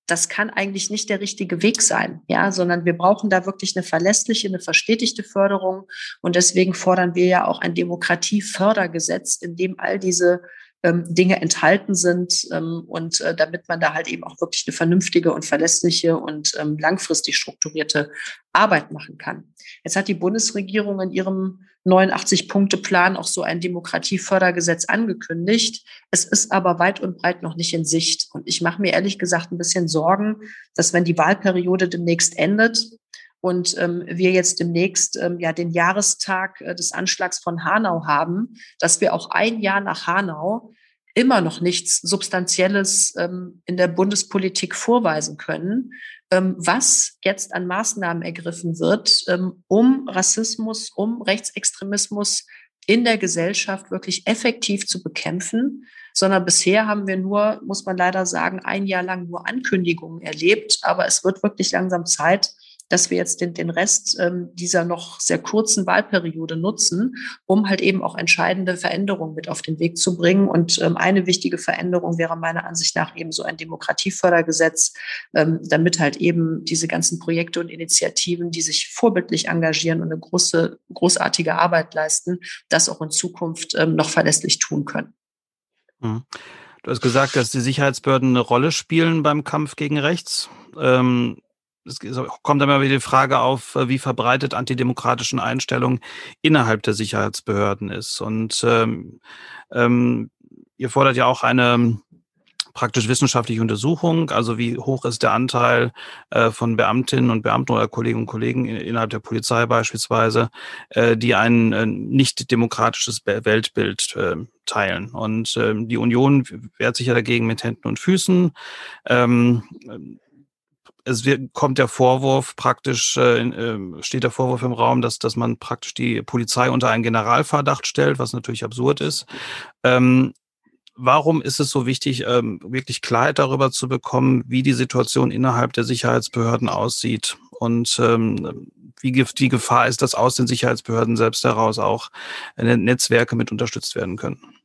das kann eigentlich nicht der richtige Weg sein, ja, sondern wir brauchen da wirklich eine verlässliche, eine verstetigte Förderung. Und deswegen fordern wir ja auch ein Demokratiefördergesetz, in dem all diese ähm, Dinge enthalten sind ähm, und äh, damit man da halt eben auch wirklich eine vernünftige und verlässliche und ähm, langfristig strukturierte Arbeit machen kann. Jetzt hat die Bundesregierung in ihrem 89-Punkte-Plan auch so ein Demokratiefördergesetz angekündigt. Es ist aber weit und breit noch nicht in Sicht. Und ich mache mir ehrlich gesagt ein bisschen Sorgen, dass wenn die Wahlperiode demnächst endet, und ähm, wir jetzt demnächst ähm, ja den Jahrestag äh, des Anschlags von Hanau haben, dass wir auch ein Jahr nach Hanau immer noch nichts Substanzielles ähm, in der Bundespolitik vorweisen können, ähm, was jetzt an Maßnahmen ergriffen wird, ähm, um Rassismus, um Rechtsextremismus in der Gesellschaft wirklich effektiv zu bekämpfen, sondern bisher haben wir nur, muss man leider sagen, ein Jahr lang nur Ankündigungen erlebt, aber es wird wirklich langsam Zeit, dass wir jetzt den, den Rest ähm, dieser noch sehr kurzen Wahlperiode nutzen, um halt eben auch entscheidende Veränderungen mit auf den Weg zu bringen. Und ähm, eine wichtige Veränderung wäre meiner Ansicht nach eben so ein Demokratiefördergesetz, ähm, damit halt eben diese ganzen Projekte und Initiativen, die sich vorbildlich engagieren und eine große, großartige Arbeit leisten, das auch in Zukunft ähm, noch verlässlich tun können. Mhm. Du hast gesagt, dass die Sicherheitsbehörden eine Rolle spielen beim Kampf gegen rechts. Ähm, es kommt immer wieder die Frage auf, äh, wie verbreitet antidemokratischen Einstellungen innerhalb der Sicherheitsbehörden ist. Und ähm, ähm, ihr fordert ja auch eine praktisch wissenschaftliche Untersuchung, also wie hoch ist der Anteil äh, von Beamtinnen und Beamten oder Kolleginnen und Kollegen innerhalb der Polizei beispielsweise, äh, die ein äh, nicht demokratisches Weltbild äh, teilen. Und ähm, die Union wehrt sich ja dagegen mit Händen und Füßen. Ähm, es wird, kommt der Vorwurf praktisch, äh, äh, steht der Vorwurf im Raum, dass, dass man praktisch die Polizei unter einen Generalverdacht stellt, was natürlich absurd ist. Ähm, warum ist es so wichtig, ähm, wirklich Klarheit darüber zu bekommen, wie die Situation innerhalb der Sicherheitsbehörden aussieht und ähm, wie die Gefahr ist, dass aus den Sicherheitsbehörden selbst heraus auch äh, Netzwerke mit unterstützt werden können?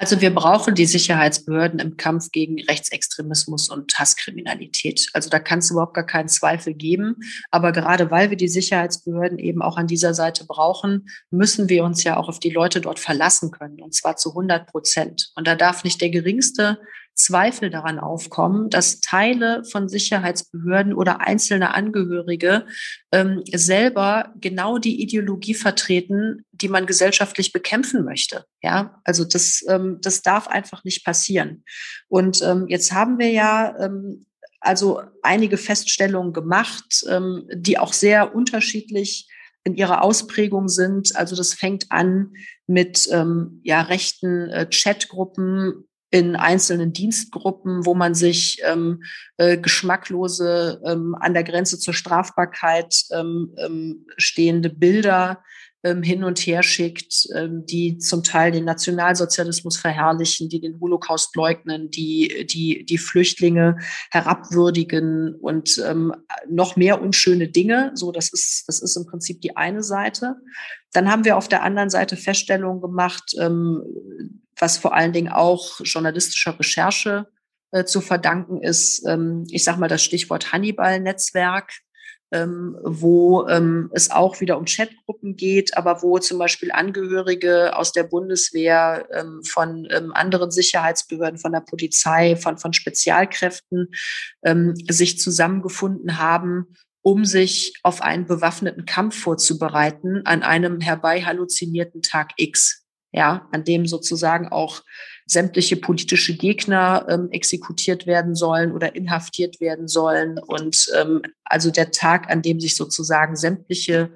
Also wir brauchen die Sicherheitsbehörden im Kampf gegen Rechtsextremismus und Hasskriminalität. Also da kann es überhaupt gar keinen Zweifel geben. Aber gerade weil wir die Sicherheitsbehörden eben auch an dieser Seite brauchen, müssen wir uns ja auch auf die Leute dort verlassen können. Und zwar zu 100 Prozent. Und da darf nicht der geringste Zweifel daran aufkommen, dass Teile von Sicherheitsbehörden oder einzelne Angehörige ähm, selber genau die Ideologie vertreten, die man gesellschaftlich bekämpfen möchte. Ja, also das, ähm, das darf einfach nicht passieren. Und ähm, jetzt haben wir ja ähm, also einige Feststellungen gemacht, ähm, die auch sehr unterschiedlich in ihrer Ausprägung sind. Also das fängt an mit ähm, ja, rechten äh, Chatgruppen, in einzelnen Dienstgruppen, wo man sich ähm, äh, geschmacklose, ähm, an der Grenze zur Strafbarkeit ähm, ähm, stehende Bilder ähm, hin und her schickt, ähm, die zum Teil den Nationalsozialismus verherrlichen, die den Holocaust leugnen, die die, die Flüchtlinge herabwürdigen und ähm, noch mehr unschöne Dinge. So, das ist, das ist im Prinzip die eine Seite. Dann haben wir auf der anderen Seite Feststellungen gemacht, ähm, was vor allen Dingen auch journalistischer Recherche äh, zu verdanken ist. Ähm, ich sage mal das Stichwort Hannibal-Netzwerk, ähm, wo ähm, es auch wieder um Chatgruppen geht, aber wo zum Beispiel Angehörige aus der Bundeswehr, ähm, von ähm, anderen Sicherheitsbehörden, von der Polizei, von, von Spezialkräften ähm, sich zusammengefunden haben, um sich auf einen bewaffneten Kampf vorzubereiten an einem herbei halluzinierten Tag X ja, an dem sozusagen auch sämtliche politische Gegner ähm, exekutiert werden sollen oder inhaftiert werden sollen. Und ähm, also der Tag, an dem sich sozusagen sämtliche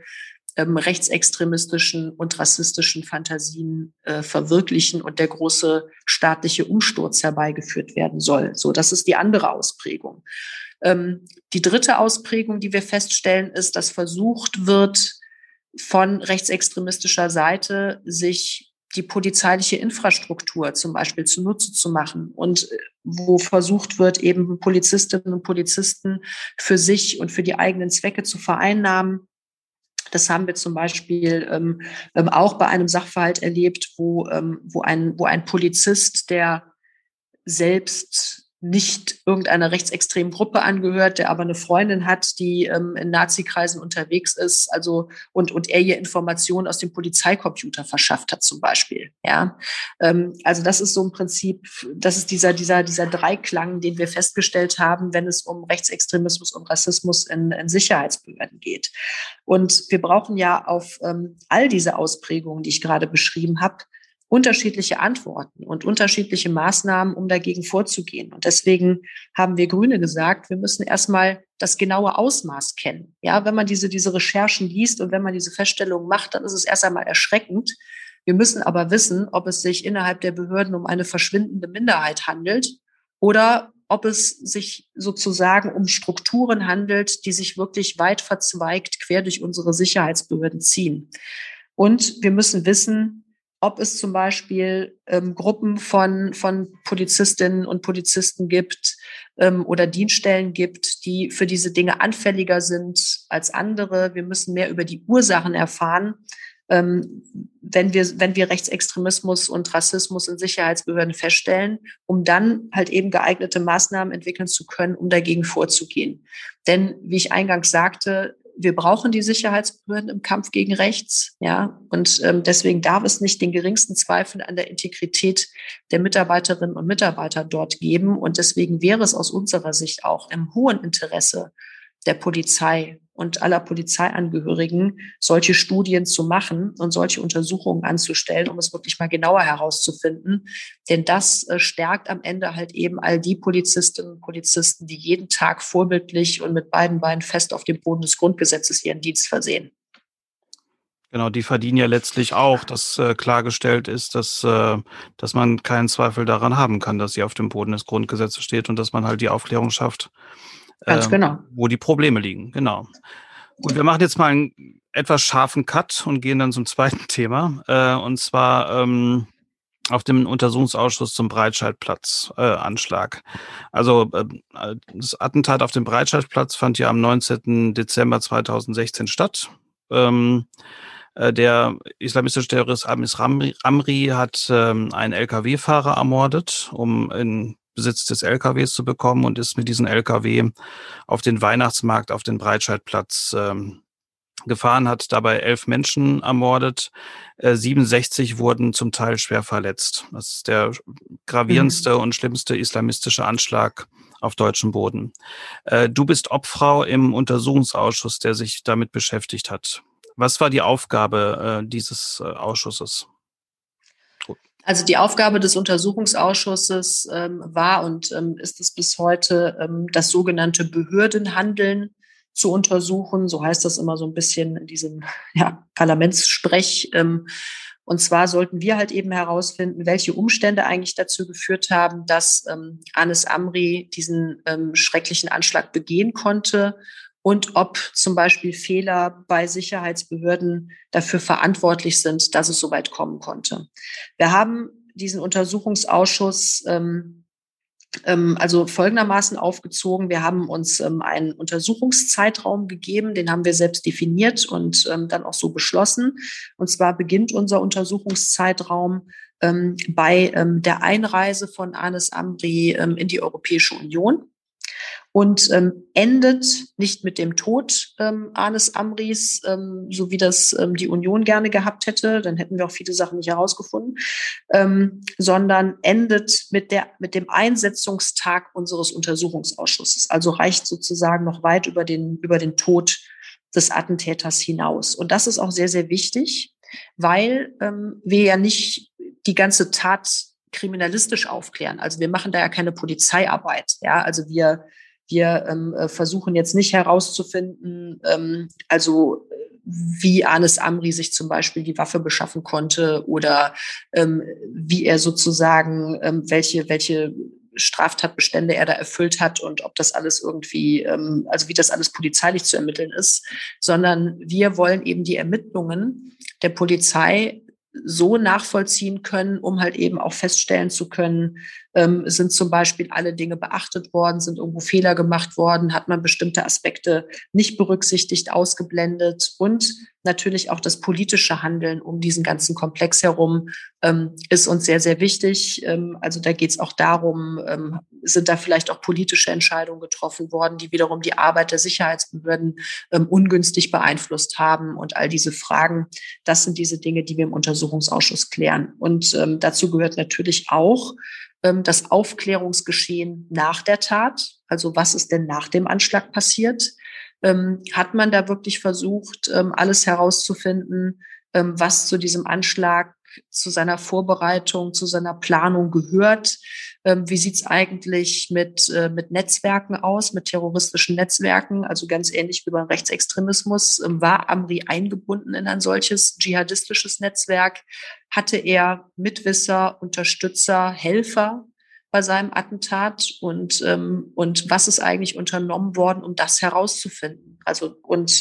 ähm, rechtsextremistischen und rassistischen Fantasien äh, verwirklichen und der große staatliche Umsturz herbeigeführt werden soll. So, das ist die andere Ausprägung. Ähm, die dritte Ausprägung, die wir feststellen, ist, dass versucht wird, von rechtsextremistischer Seite sich die polizeiliche Infrastruktur zum Beispiel zunutze zu machen und äh, wo versucht wird, eben Polizistinnen und Polizisten für sich und für die eigenen Zwecke zu vereinnahmen. Das haben wir zum Beispiel ähm, ähm auch bei einem Sachverhalt erlebt, wo, ähm, wo, ein, wo ein Polizist, der selbst nicht irgendeiner rechtsextremen Gruppe angehört, der aber eine Freundin hat, die ähm, in Nazi-Kreisen unterwegs ist, also und, und er ihr Informationen aus dem Polizeicomputer verschafft hat, zum Beispiel. Ja, ähm, also das ist so im Prinzip, das ist dieser, dieser, dieser Dreiklang, den wir festgestellt haben, wenn es um Rechtsextremismus und Rassismus in, in Sicherheitsbehörden geht. Und wir brauchen ja auf ähm, all diese Ausprägungen, die ich gerade beschrieben habe, unterschiedliche Antworten und unterschiedliche Maßnahmen, um dagegen vorzugehen. Und deswegen haben wir Grüne gesagt, wir müssen erstmal das genaue Ausmaß kennen. Ja, wenn man diese, diese Recherchen liest und wenn man diese Feststellungen macht, dann ist es erst einmal erschreckend. Wir müssen aber wissen, ob es sich innerhalb der Behörden um eine verschwindende Minderheit handelt oder ob es sich sozusagen um Strukturen handelt, die sich wirklich weit verzweigt quer durch unsere Sicherheitsbehörden ziehen. Und wir müssen wissen, ob es zum Beispiel ähm, Gruppen von, von Polizistinnen und Polizisten gibt ähm, oder Dienststellen gibt, die für diese Dinge anfälliger sind als andere. Wir müssen mehr über die Ursachen erfahren, ähm, wenn, wir, wenn wir Rechtsextremismus und Rassismus in Sicherheitsbehörden feststellen, um dann halt eben geeignete Maßnahmen entwickeln zu können, um dagegen vorzugehen. Denn wie ich eingangs sagte, wir brauchen die Sicherheitsbehörden im Kampf gegen rechts, ja, und ähm, deswegen darf es nicht den geringsten Zweifel an der Integrität der Mitarbeiterinnen und Mitarbeiter dort geben. Und deswegen wäre es aus unserer Sicht auch im hohen Interesse der Polizei und aller Polizeiangehörigen, solche Studien zu machen und solche Untersuchungen anzustellen, um es wirklich mal genauer herauszufinden. Denn das äh, stärkt am Ende halt eben all die Polizistinnen und Polizisten, die jeden Tag vorbildlich und mit beiden Beinen fest auf dem Boden des Grundgesetzes ihren Dienst versehen. Genau, die verdienen ja letztlich auch, dass äh, klargestellt ist, dass, äh, dass man keinen Zweifel daran haben kann, dass sie auf dem Boden des Grundgesetzes steht und dass man halt die Aufklärung schafft, Ganz ähm, genau. Wo die Probleme liegen, genau. Gut, wir machen jetzt mal einen etwas scharfen Cut und gehen dann zum [laughs] zweiten Thema. Äh, und zwar ähm, auf dem Untersuchungsausschuss zum Breitscheidplatz-Anschlag. Äh, also äh, das Attentat auf dem Breitscheidplatz fand ja am 19. Dezember 2016 statt. Ähm, äh, der islamistische Terrorist Amis Amri hat ähm, einen Lkw-Fahrer ermordet, um in Besitz des LKWs zu bekommen und ist mit diesem LKW auf den Weihnachtsmarkt auf den Breitscheidplatz ähm, gefahren, hat dabei elf Menschen ermordet. Äh, 67 wurden zum Teil schwer verletzt. Das ist der gravierendste mhm. und schlimmste islamistische Anschlag auf deutschem Boden. Äh, du bist Obfrau im Untersuchungsausschuss, der sich damit beschäftigt hat. Was war die Aufgabe äh, dieses äh, Ausschusses? Also die Aufgabe des Untersuchungsausschusses ähm, war und ähm, ist es bis heute, ähm, das sogenannte Behördenhandeln zu untersuchen. So heißt das immer so ein bisschen in diesem [laughs] ja, Parlamentssprech. Ähm, und zwar sollten wir halt eben herausfinden, welche Umstände eigentlich dazu geführt haben, dass ähm, Anis Amri diesen ähm, schrecklichen Anschlag begehen konnte und ob zum Beispiel Fehler bei Sicherheitsbehörden dafür verantwortlich sind, dass es so weit kommen konnte. Wir haben diesen Untersuchungsausschuss ähm, ähm, also folgendermaßen aufgezogen. Wir haben uns ähm, einen Untersuchungszeitraum gegeben, den haben wir selbst definiert und ähm, dann auch so beschlossen. Und zwar beginnt unser Untersuchungszeitraum ähm, bei ähm, der Einreise von Anis Amri in die Europäische Union und ähm, endet nicht mit dem Tod ähm, Anis Amris, ähm, so wie das ähm, die Union gerne gehabt hätte, dann hätten wir auch viele Sachen nicht herausgefunden, ähm, sondern endet mit, der, mit dem Einsetzungstag unseres Untersuchungsausschusses. Also reicht sozusagen noch weit über den, über den Tod des Attentäters hinaus. Und das ist auch sehr, sehr wichtig, weil ähm, wir ja nicht die ganze Tat kriminalistisch aufklären. Also wir machen da ja keine Polizeiarbeit. Ja, also wir wir ähm, äh, versuchen jetzt nicht herauszufinden, ähm, also wie Anis Amri sich zum Beispiel die Waffe beschaffen konnte oder ähm, wie er sozusagen, ähm, welche, welche Straftatbestände er da erfüllt hat und ob das alles irgendwie, ähm, also wie das alles polizeilich zu ermitteln ist, sondern wir wollen eben die Ermittlungen der Polizei so nachvollziehen können, um halt eben auch feststellen zu können, ähm, sind zum Beispiel alle Dinge beachtet worden, sind irgendwo Fehler gemacht worden, hat man bestimmte Aspekte nicht berücksichtigt, ausgeblendet und natürlich auch das politische Handeln um diesen ganzen Komplex herum ähm, ist uns sehr, sehr wichtig. Ähm, also da geht es auch darum, ähm, sind da vielleicht auch politische Entscheidungen getroffen worden, die wiederum die Arbeit der Sicherheitsbehörden ähm, ungünstig beeinflusst haben und all diese Fragen. Das sind diese Dinge, die wir im Untersuchungsausschuss klären. Und ähm, dazu gehört natürlich auch, das Aufklärungsgeschehen nach der Tat. Also was ist denn nach dem Anschlag passiert? Ähm, hat man da wirklich versucht, ähm, alles herauszufinden, was zu diesem Anschlag zu seiner Vorbereitung, zu seiner Planung gehört. Ähm, wie sieht's eigentlich mit, äh, mit Netzwerken aus, mit terroristischen Netzwerken? Also ganz ähnlich wie beim Rechtsextremismus. Ähm, war Amri eingebunden in ein solches dschihadistisches Netzwerk? Hatte er Mitwisser, Unterstützer, Helfer? bei seinem Attentat und, ähm, und was ist eigentlich unternommen worden, um das herauszufinden. Also und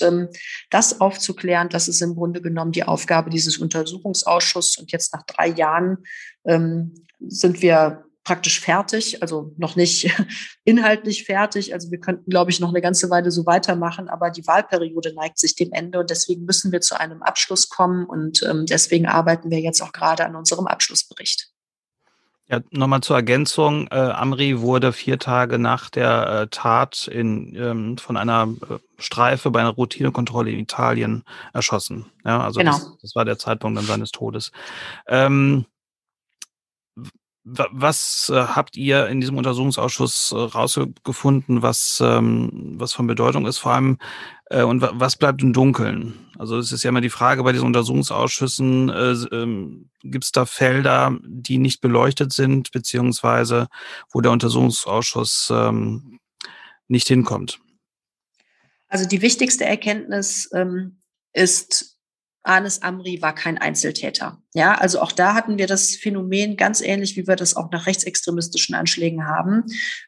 das aufzuklären, das ist im Grunde genommen die Aufgabe dieses Untersuchungsausschusses. Und jetzt nach drei Jahren sind wir praktisch fertig, also noch nicht [laughs] inhaltlich fertig. Also wir könnten, glaube ich, noch eine ganze Weile so weitermachen, aber die Wahlperiode neigt sich dem Ende und deswegen müssen wir zu einem Abschluss kommen und ähm, deswegen arbeiten wir jetzt auch gerade an unserem Abschlussbericht. Ja, nochmal zur Ergänzung. Äh, Amri wurde vier Tage nach der äh, Tat in, ähm, von einer äh, Streife bei einer Routinekontrolle in Italien erschossen. Ja, also genau. das, das war der Zeitpunkt dann seines Todes. Ähm, was äh, habt ihr in diesem Untersuchungsausschuss äh, rausgefunden, was, ähm, was von Bedeutung ist, vor allem, äh, und was bleibt im Dunkeln? Also es ist ja immer die Frage bei diesen Untersuchungsausschüssen, äh, ähm, gibt es da Felder, die nicht beleuchtet sind, beziehungsweise wo der Untersuchungsausschuss ähm, nicht hinkommt? Also die wichtigste Erkenntnis ähm, ist, Anis Amri war kein Einzeltäter. Ja, also auch da hatten wir das Phänomen ganz ähnlich, wie wir das auch nach rechtsextremistischen Anschlägen haben,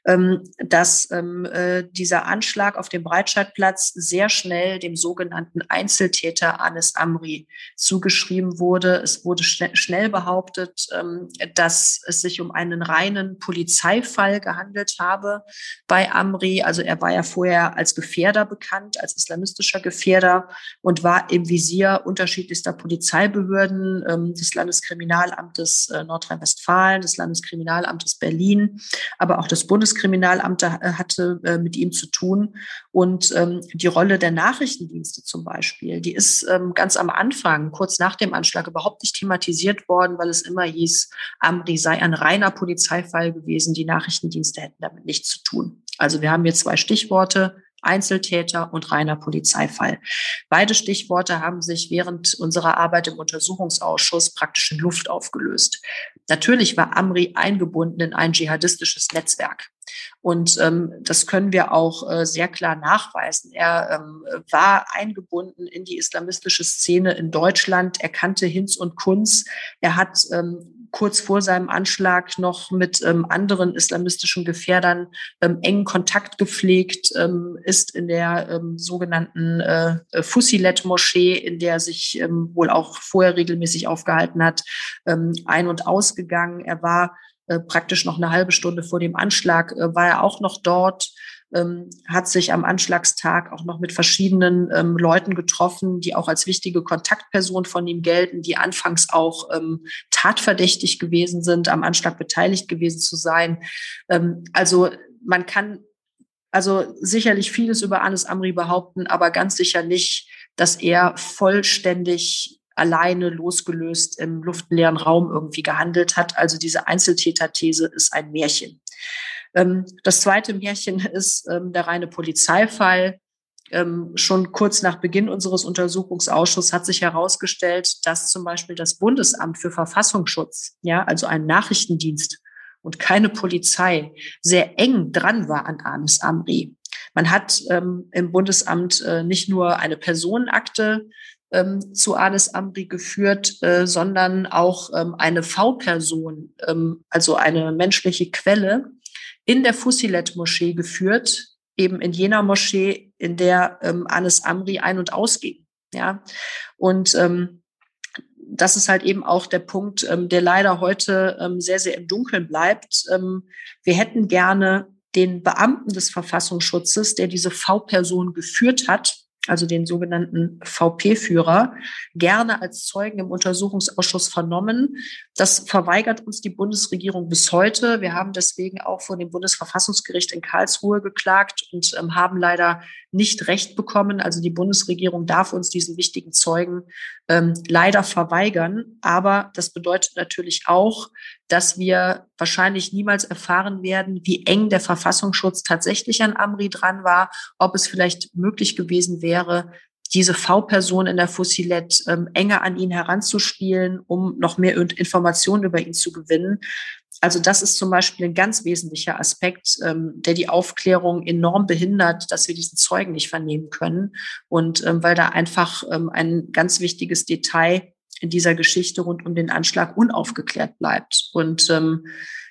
ähm, dass ähm, äh, dieser Anschlag auf dem Breitscheidplatz sehr schnell dem sogenannten Einzeltäter Anis Amri zugeschrieben wurde. Es wurde schnell behauptet, ähm, dass es sich um einen reinen Polizeifall gehandelt habe bei Amri. Also er war ja vorher als Gefährder bekannt, als islamistischer Gefährder und war im Visier unterschiedlichster Polizeibehörden des Landeskriminalamtes äh, Nordrhein-Westfalen, des Landeskriminalamtes Berlin, aber auch das Bundeskriminalamt äh, hatte äh, mit ihm zu tun. Und ähm, die Rolle der Nachrichtendienste zum Beispiel, die ist ähm, ganz am Anfang, kurz nach dem Anschlag, überhaupt nicht thematisiert worden, weil es immer hieß, Amri sei ein reiner Polizeifall gewesen. Die Nachrichtendienste hätten damit nichts zu tun. Also wir haben hier zwei Stichworte. Einzeltäter und reiner Polizeifall. Beide Stichworte haben sich während unserer Arbeit im Untersuchungsausschuss praktisch in Luft aufgelöst. Natürlich war Amri eingebunden in ein dschihadistisches Netzwerk. Und ähm, das können wir auch äh, sehr klar nachweisen. Er ähm, war eingebunden in die islamistische Szene in Deutschland. Er kannte Hinz und Kunz. Er hat ähm, kurz vor seinem Anschlag noch mit ähm, anderen islamistischen Gefährdern ähm, engen Kontakt gepflegt, ähm, ist in der ähm, sogenannten äh, Fusilet-Moschee, in der sich ähm, wohl auch vorher regelmäßig aufgehalten hat, ähm, ein- und ausgegangen. Er war äh, praktisch noch eine halbe Stunde vor dem Anschlag, äh, war er auch noch dort ähm, hat sich am Anschlagstag auch noch mit verschiedenen ähm, Leuten getroffen, die auch als wichtige Kontaktperson von ihm gelten, die anfangs auch ähm, tatverdächtig gewesen sind, am Anschlag beteiligt gewesen zu sein. Ähm, also man kann also sicherlich vieles über Anis Amri behaupten, aber ganz sicher nicht, dass er vollständig alleine losgelöst im luftleeren Raum irgendwie gehandelt hat. Also diese Einzeltäter-These ist ein Märchen. Ähm, das zweite Märchen ist ähm, der reine Polizeifall. Ähm, schon kurz nach Beginn unseres Untersuchungsausschusses hat sich herausgestellt, dass zum Beispiel das Bundesamt für Verfassungsschutz, ja, also ein Nachrichtendienst und keine Polizei, sehr eng dran war an Anis Amri. Man hat ähm, im Bundesamt äh, nicht nur eine Personenakte ähm, zu Anis Amri geführt, äh, sondern auch ähm, eine V-Person, also eine menschliche Quelle, in der Fusilet-Moschee geführt, eben in jener Moschee, in der ähm, Anis Amri ein- und ausging. Ja, und ähm, das ist halt eben auch der Punkt, ähm, der leider heute ähm, sehr, sehr im Dunkeln bleibt. Ähm, wir hätten gerne den Beamten des Verfassungsschutzes, der diese V-Person geführt hat, also den sogenannten VP-Führer, gerne als Zeugen im Untersuchungsausschuss vernommen. Das verweigert uns die Bundesregierung bis heute. Wir haben deswegen auch vor dem Bundesverfassungsgericht in Karlsruhe geklagt und ähm, haben leider nicht Recht bekommen. Also die Bundesregierung darf uns diesen wichtigen Zeugen ähm, leider verweigern. Aber das bedeutet natürlich auch, dass wir wahrscheinlich niemals erfahren werden, wie eng der Verfassungsschutz tatsächlich an Amri dran war, ob es vielleicht möglich gewesen wäre, diese V-Person in der Fossilet ähm, enger an ihn heranzuspielen, um noch mehr Informationen über ihn zu gewinnen. Also das ist zum Beispiel ein ganz wesentlicher Aspekt, ähm, der die Aufklärung enorm behindert, dass wir diesen Zeugen nicht vernehmen können. Und ähm, weil da einfach ähm, ein ganz wichtiges Detail in dieser Geschichte rund um den Anschlag unaufgeklärt bleibt. Und ähm,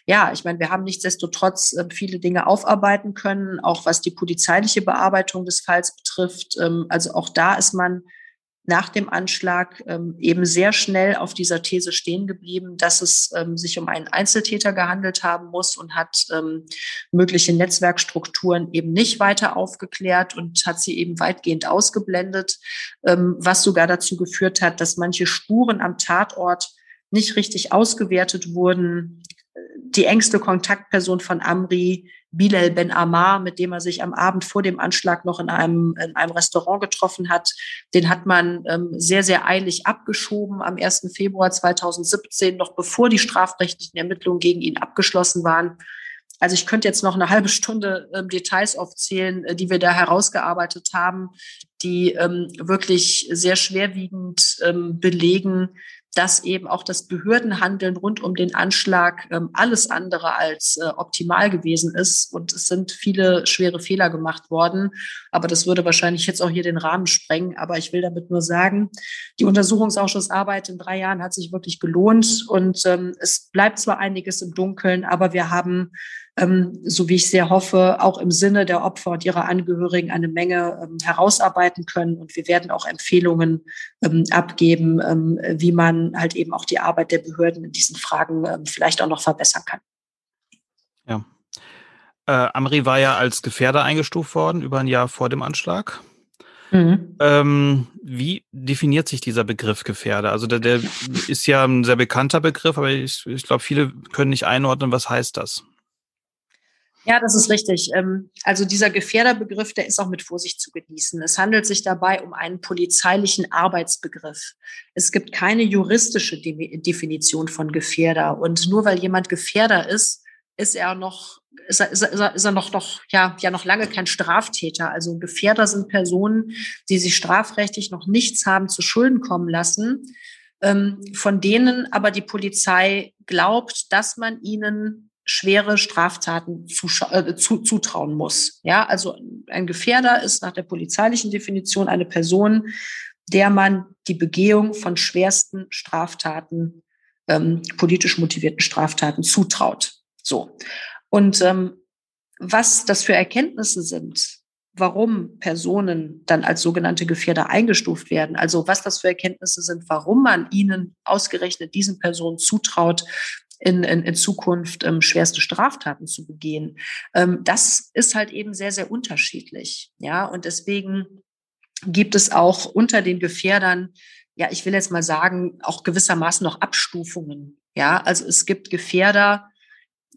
ja, ich meine, wir haben nichtsdestotrotz äh, viele Dinge aufarbeiten können, auch was die polizeiliche Bearbeitung des Falls betrifft. Ähm, also auch da ist man nach dem Anschlag ähm, eben sehr schnell auf dieser These stehen geblieben, dass es ähm, sich um einen Einzeltäter gehandelt haben muss und hat ähm, mögliche Netzwerkstrukturen eben nicht weiter aufgeklärt und hat sie eben weitgehend ausgeblendet, ähm, was sogar dazu geführt hat, dass manche Spuren am Tatort nicht richtig ausgewertet wurden. Die engste Kontaktperson von Amri Bilal Ben Ammar, mit dem er sich am Abend vor dem Anschlag noch in einem, in einem Restaurant getroffen hat. Den hat man ähm, sehr, sehr eilig abgeschoben am 1. Februar 2017, noch bevor die strafrechtlichen Ermittlungen gegen ihn abgeschlossen waren. Also ich könnte jetzt noch eine halbe Stunde ähm, Details aufzählen, äh, die wir da herausgearbeitet haben, die ähm, wirklich sehr schwerwiegend ähm, belegen, dass eben auch das Behördenhandeln rund um den Anschlag ähm, alles andere als äh, optimal gewesen ist. Und es sind viele schwere Fehler gemacht worden. Aber das würde wahrscheinlich jetzt auch hier den Rahmen sprengen. Aber ich will damit nur sagen, die Untersuchungsausschussarbeit in drei Jahren hat sich wirklich gelohnt. Und ähm, es bleibt zwar einiges im Dunkeln, aber wir haben ähm, so wie ich sehr hoffe, auch im Sinne der Opfer und ihrer Angehörigen eine Menge ähm, herausarbeiten können. Und wir werden auch Empfehlungen ähm, abgeben, ähm, wie man halt eben auch die Arbeit der Behörden in diesen Fragen ähm, vielleicht auch noch verbessern kann. Ja. Äh, Amri war ja als Gefährder eingestuft worden über ein Jahr vor dem Anschlag. Mhm. Ähm, wie definiert sich dieser Begriff Gefährder? Also der, der ist ja ein sehr bekannter Begriff, aber ich, ich glaube, viele können nicht einordnen, was heißt das? Ja, das ist richtig. Ähm, also dieser Gefährderbegriff, der ist auch mit Vorsicht zu genießen. Es handelt sich dabei um einen polizeilichen Arbeitsbegriff. Es gibt keine juristische Definition von Gefährder. Und nur weil jemand Gefährder ist, ist er noch, ist er, ist er, ist er noch, noch, ja, ja noch lange kein Straftäter. Also Gefährder sind Personen, die sich strafrechtlich noch nichts haben zu Schulden kommen lassen, ähm, von denen aber die Polizei glaubt, dass man ihnen schwere Straftaten äh, zu, zutrauen muss. Ja, also ein Gefährder ist nach der polizeilichen Definition eine Person, der man die Begehung von schwersten Straftaten, ähm, politisch motivierten Straftaten zutraut. So. Und ähm, was das für Erkenntnisse sind, warum Personen dann als sogenannte Gefährder eingestuft werden, also was das für Erkenntnisse sind, warum man ihnen ausgerechnet diesen Personen zutraut, in, in, in Zukunft ähm, schwerste Straftaten zu begehen. Ähm, das ist halt eben sehr, sehr unterschiedlich. Ja, und deswegen gibt es auch unter den Gefährdern, ja, ich will jetzt mal sagen, auch gewissermaßen noch Abstufungen. Ja, also es gibt Gefährder,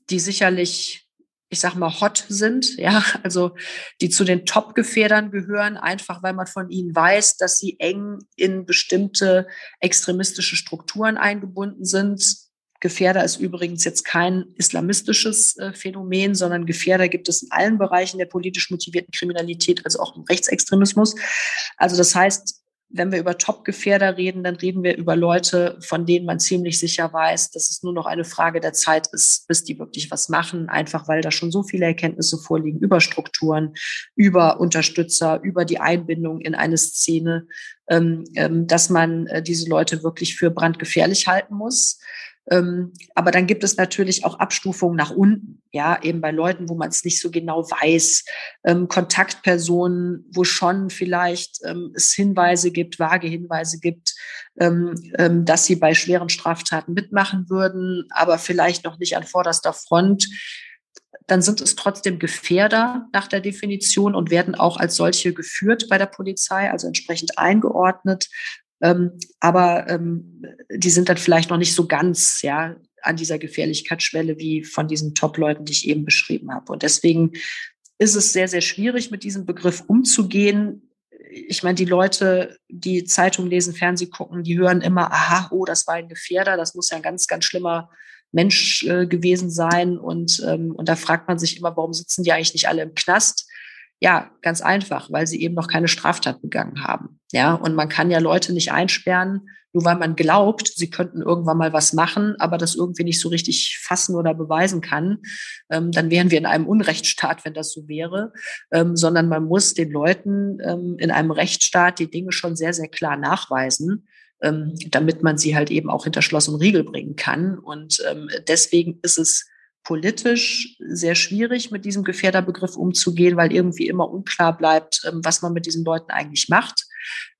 die sicherlich ich sag mal, hot sind, ja, also die zu den Top-Gefährdern gehören, einfach weil man von ihnen weiß, dass sie eng in bestimmte extremistische Strukturen eingebunden sind, Gefährder ist übrigens jetzt kein islamistisches äh, Phänomen, sondern Gefährder gibt es in allen Bereichen der politisch motivierten Kriminalität, also auch im Rechtsextremismus. Also das heißt, wenn wir über Top-Gefährder reden, dann reden wir über Leute, von denen man ziemlich sicher weiß, dass es nur noch eine Frage der Zeit ist, bis die wirklich was machen, einfach weil da schon so viele Erkenntnisse vorliegen über Strukturen, über Unterstützer, über die Einbindung in eine Szene, ähm, ähm, dass man äh, diese Leute wirklich für brandgefährlich halten muss. Ähm, aber dann gibt es natürlich auch Abstufungen nach unten, ja, eben bei Leuten, wo man es nicht so genau weiß, ähm, Kontaktpersonen, wo schon vielleicht ähm, es Hinweise gibt, vage Hinweise gibt, ähm, ähm, dass sie bei schweren Straftaten mitmachen würden, aber vielleicht noch nicht an vorderster Front dann sind es trotzdem Gefährder nach der Definition und werden auch als solche geführt bei der Polizei, also entsprechend eingeordnet. Ähm, aber ähm, die sind dann vielleicht noch nicht so ganz ja, an dieser Gefährlichkeitsschwelle wie von diesen Top-Leuten, die ich eben beschrieben habe. Und deswegen ist es sehr, sehr schwierig, mit diesem Begriff umzugehen. Ich meine, die Leute, die Zeitung lesen, Fernsehen gucken, die hören immer, aha, oh, das war ein Gefährder, das muss ja ein ganz, ganz schlimmer Mensch äh, gewesen sein. Und, ähm, und da fragt man sich immer, warum sitzen die eigentlich nicht alle im Knast? Ja, ganz einfach, weil sie eben noch keine Straftat begangen haben. Ja, und man kann ja Leute nicht einsperren, nur weil man glaubt, sie könnten irgendwann mal was machen, aber das irgendwie nicht so richtig fassen oder beweisen kann. Ähm, dann wären wir in einem Unrechtsstaat, wenn das so wäre, ähm, sondern man muss den Leuten ähm, in einem Rechtsstaat die Dinge schon sehr, sehr klar nachweisen. ähm, damit man sie halt eben auch hinter Schloss und Riegel bringen kann. Und ähm, deswegen ist es politisch sehr schwierig, mit diesem Gefährderbegriff umzugehen, weil irgendwie immer unklar bleibt, ähm, was man mit diesen Leuten eigentlich macht.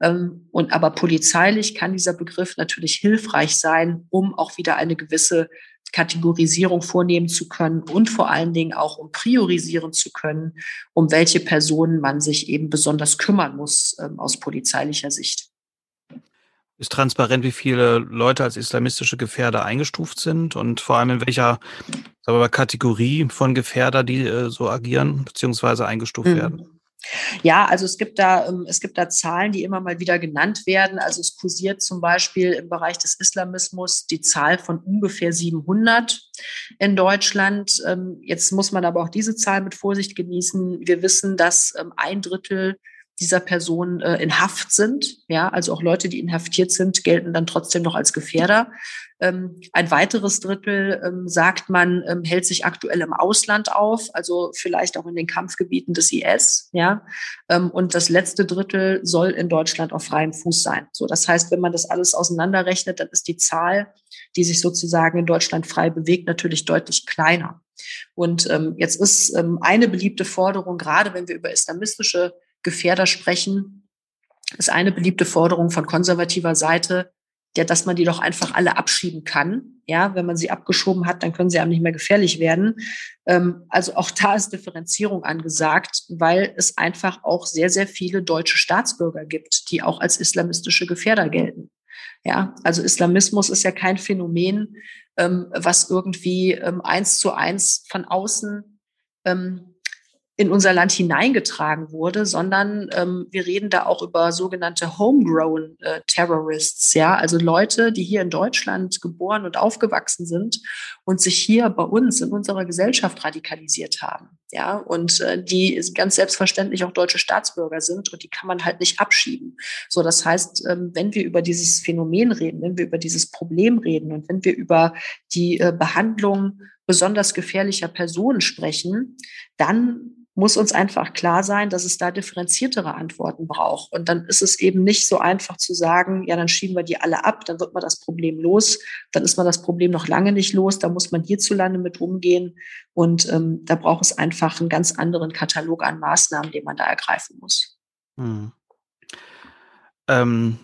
Ähm, und aber polizeilich kann dieser Begriff natürlich hilfreich sein, um auch wieder eine gewisse Kategorisierung vornehmen zu können und vor allen Dingen auch um priorisieren zu können, um welche Personen man sich eben besonders kümmern muss ähm, aus polizeilicher Sicht. Ist transparent, wie viele Leute als islamistische Gefährder eingestuft sind und vor allem in welcher sagen mal, Kategorie von Gefährder die äh, so agieren bzw. eingestuft mhm. werden? Ja, also es gibt da, ähm, es gibt da Zahlen, die immer mal wieder genannt werden. Also es kursiert zum Beispiel im Bereich des Islamismus die Zahl von ungefähr 700 in Deutschland. Ähm, jetzt muss man aber auch diese Zahl mit Vorsicht genießen. Wir wissen, dass ähm, ein Drittel dieser Personen äh, in Haft sind. Ja, also auch Leute, die inhaftiert sind, gelten dann trotzdem noch als Gefährder. Ähm, ein weiteres Drittel, ähm, sagt man, ähm, hält sich aktuell im Ausland auf, also vielleicht auch in den Kampfgebieten des IS. Ja, ähm, und das letzte Drittel soll in Deutschland auf freiem Fuß sein. So, das heißt, wenn man das alles auseinanderrechnet, dann ist die Zahl, die sich sozusagen in Deutschland frei bewegt, natürlich deutlich kleiner. Und ähm, jetzt ist ähm, eine beliebte Forderung, gerade wenn wir über islamistische Gefährder sprechen, ist eine beliebte Forderung von konservativer Seite, ja, dass man die doch einfach alle abschieben kann. Ja, wenn man sie abgeschoben hat, dann können sie einem nicht mehr gefährlich werden. Ähm, also auch da ist Differenzierung angesagt, weil es einfach auch sehr, sehr viele deutsche Staatsbürger gibt, die auch als islamistische Gefährder gelten. Ja, also Islamismus ist ja kein Phänomen, ähm, was irgendwie ähm, eins zu eins von außen ähm, in unser Land hineingetragen wurde, sondern ähm, wir reden da auch über sogenannte homegrown äh, Terrorists, ja, also Leute, die hier in Deutschland geboren und aufgewachsen sind und sich hier bei uns in unserer Gesellschaft radikalisiert haben, ja, und äh, die ganz selbstverständlich auch deutsche Staatsbürger sind und die kann man halt nicht abschieben. So, das heißt, ähm, wenn wir über dieses Phänomen reden, wenn wir über dieses Problem reden und wenn wir über die äh, Behandlung besonders gefährlicher Personen sprechen, dann muss uns einfach klar sein, dass es da differenziertere Antworten braucht. Und dann ist es eben nicht so einfach zu sagen, ja, dann schieben wir die alle ab, dann wird man das Problem los. Dann ist man das Problem noch lange nicht los. Da muss man hierzulande mit umgehen. Und ähm, da braucht es einfach einen ganz anderen Katalog an Maßnahmen, den man da ergreifen muss. Hm. Ähm,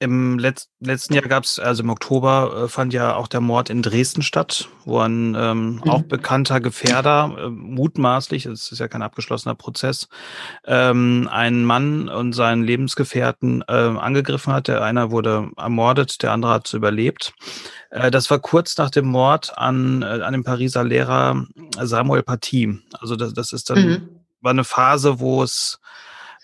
im Letz letzten Jahr gab es, also im Oktober, äh, fand ja auch der Mord in Dresden statt, wo ein ähm, mhm. auch bekannter Gefährder, äh, mutmaßlich, es ist ja kein abgeschlossener Prozess, ähm, einen Mann und seinen Lebensgefährten äh, angegriffen hat. Der eine wurde ermordet, der andere hat überlebt. Äh, das war kurz nach dem Mord an, äh, an dem Pariser Lehrer Samuel Paty. Also das, das ist dann, mhm. war eine Phase, wo es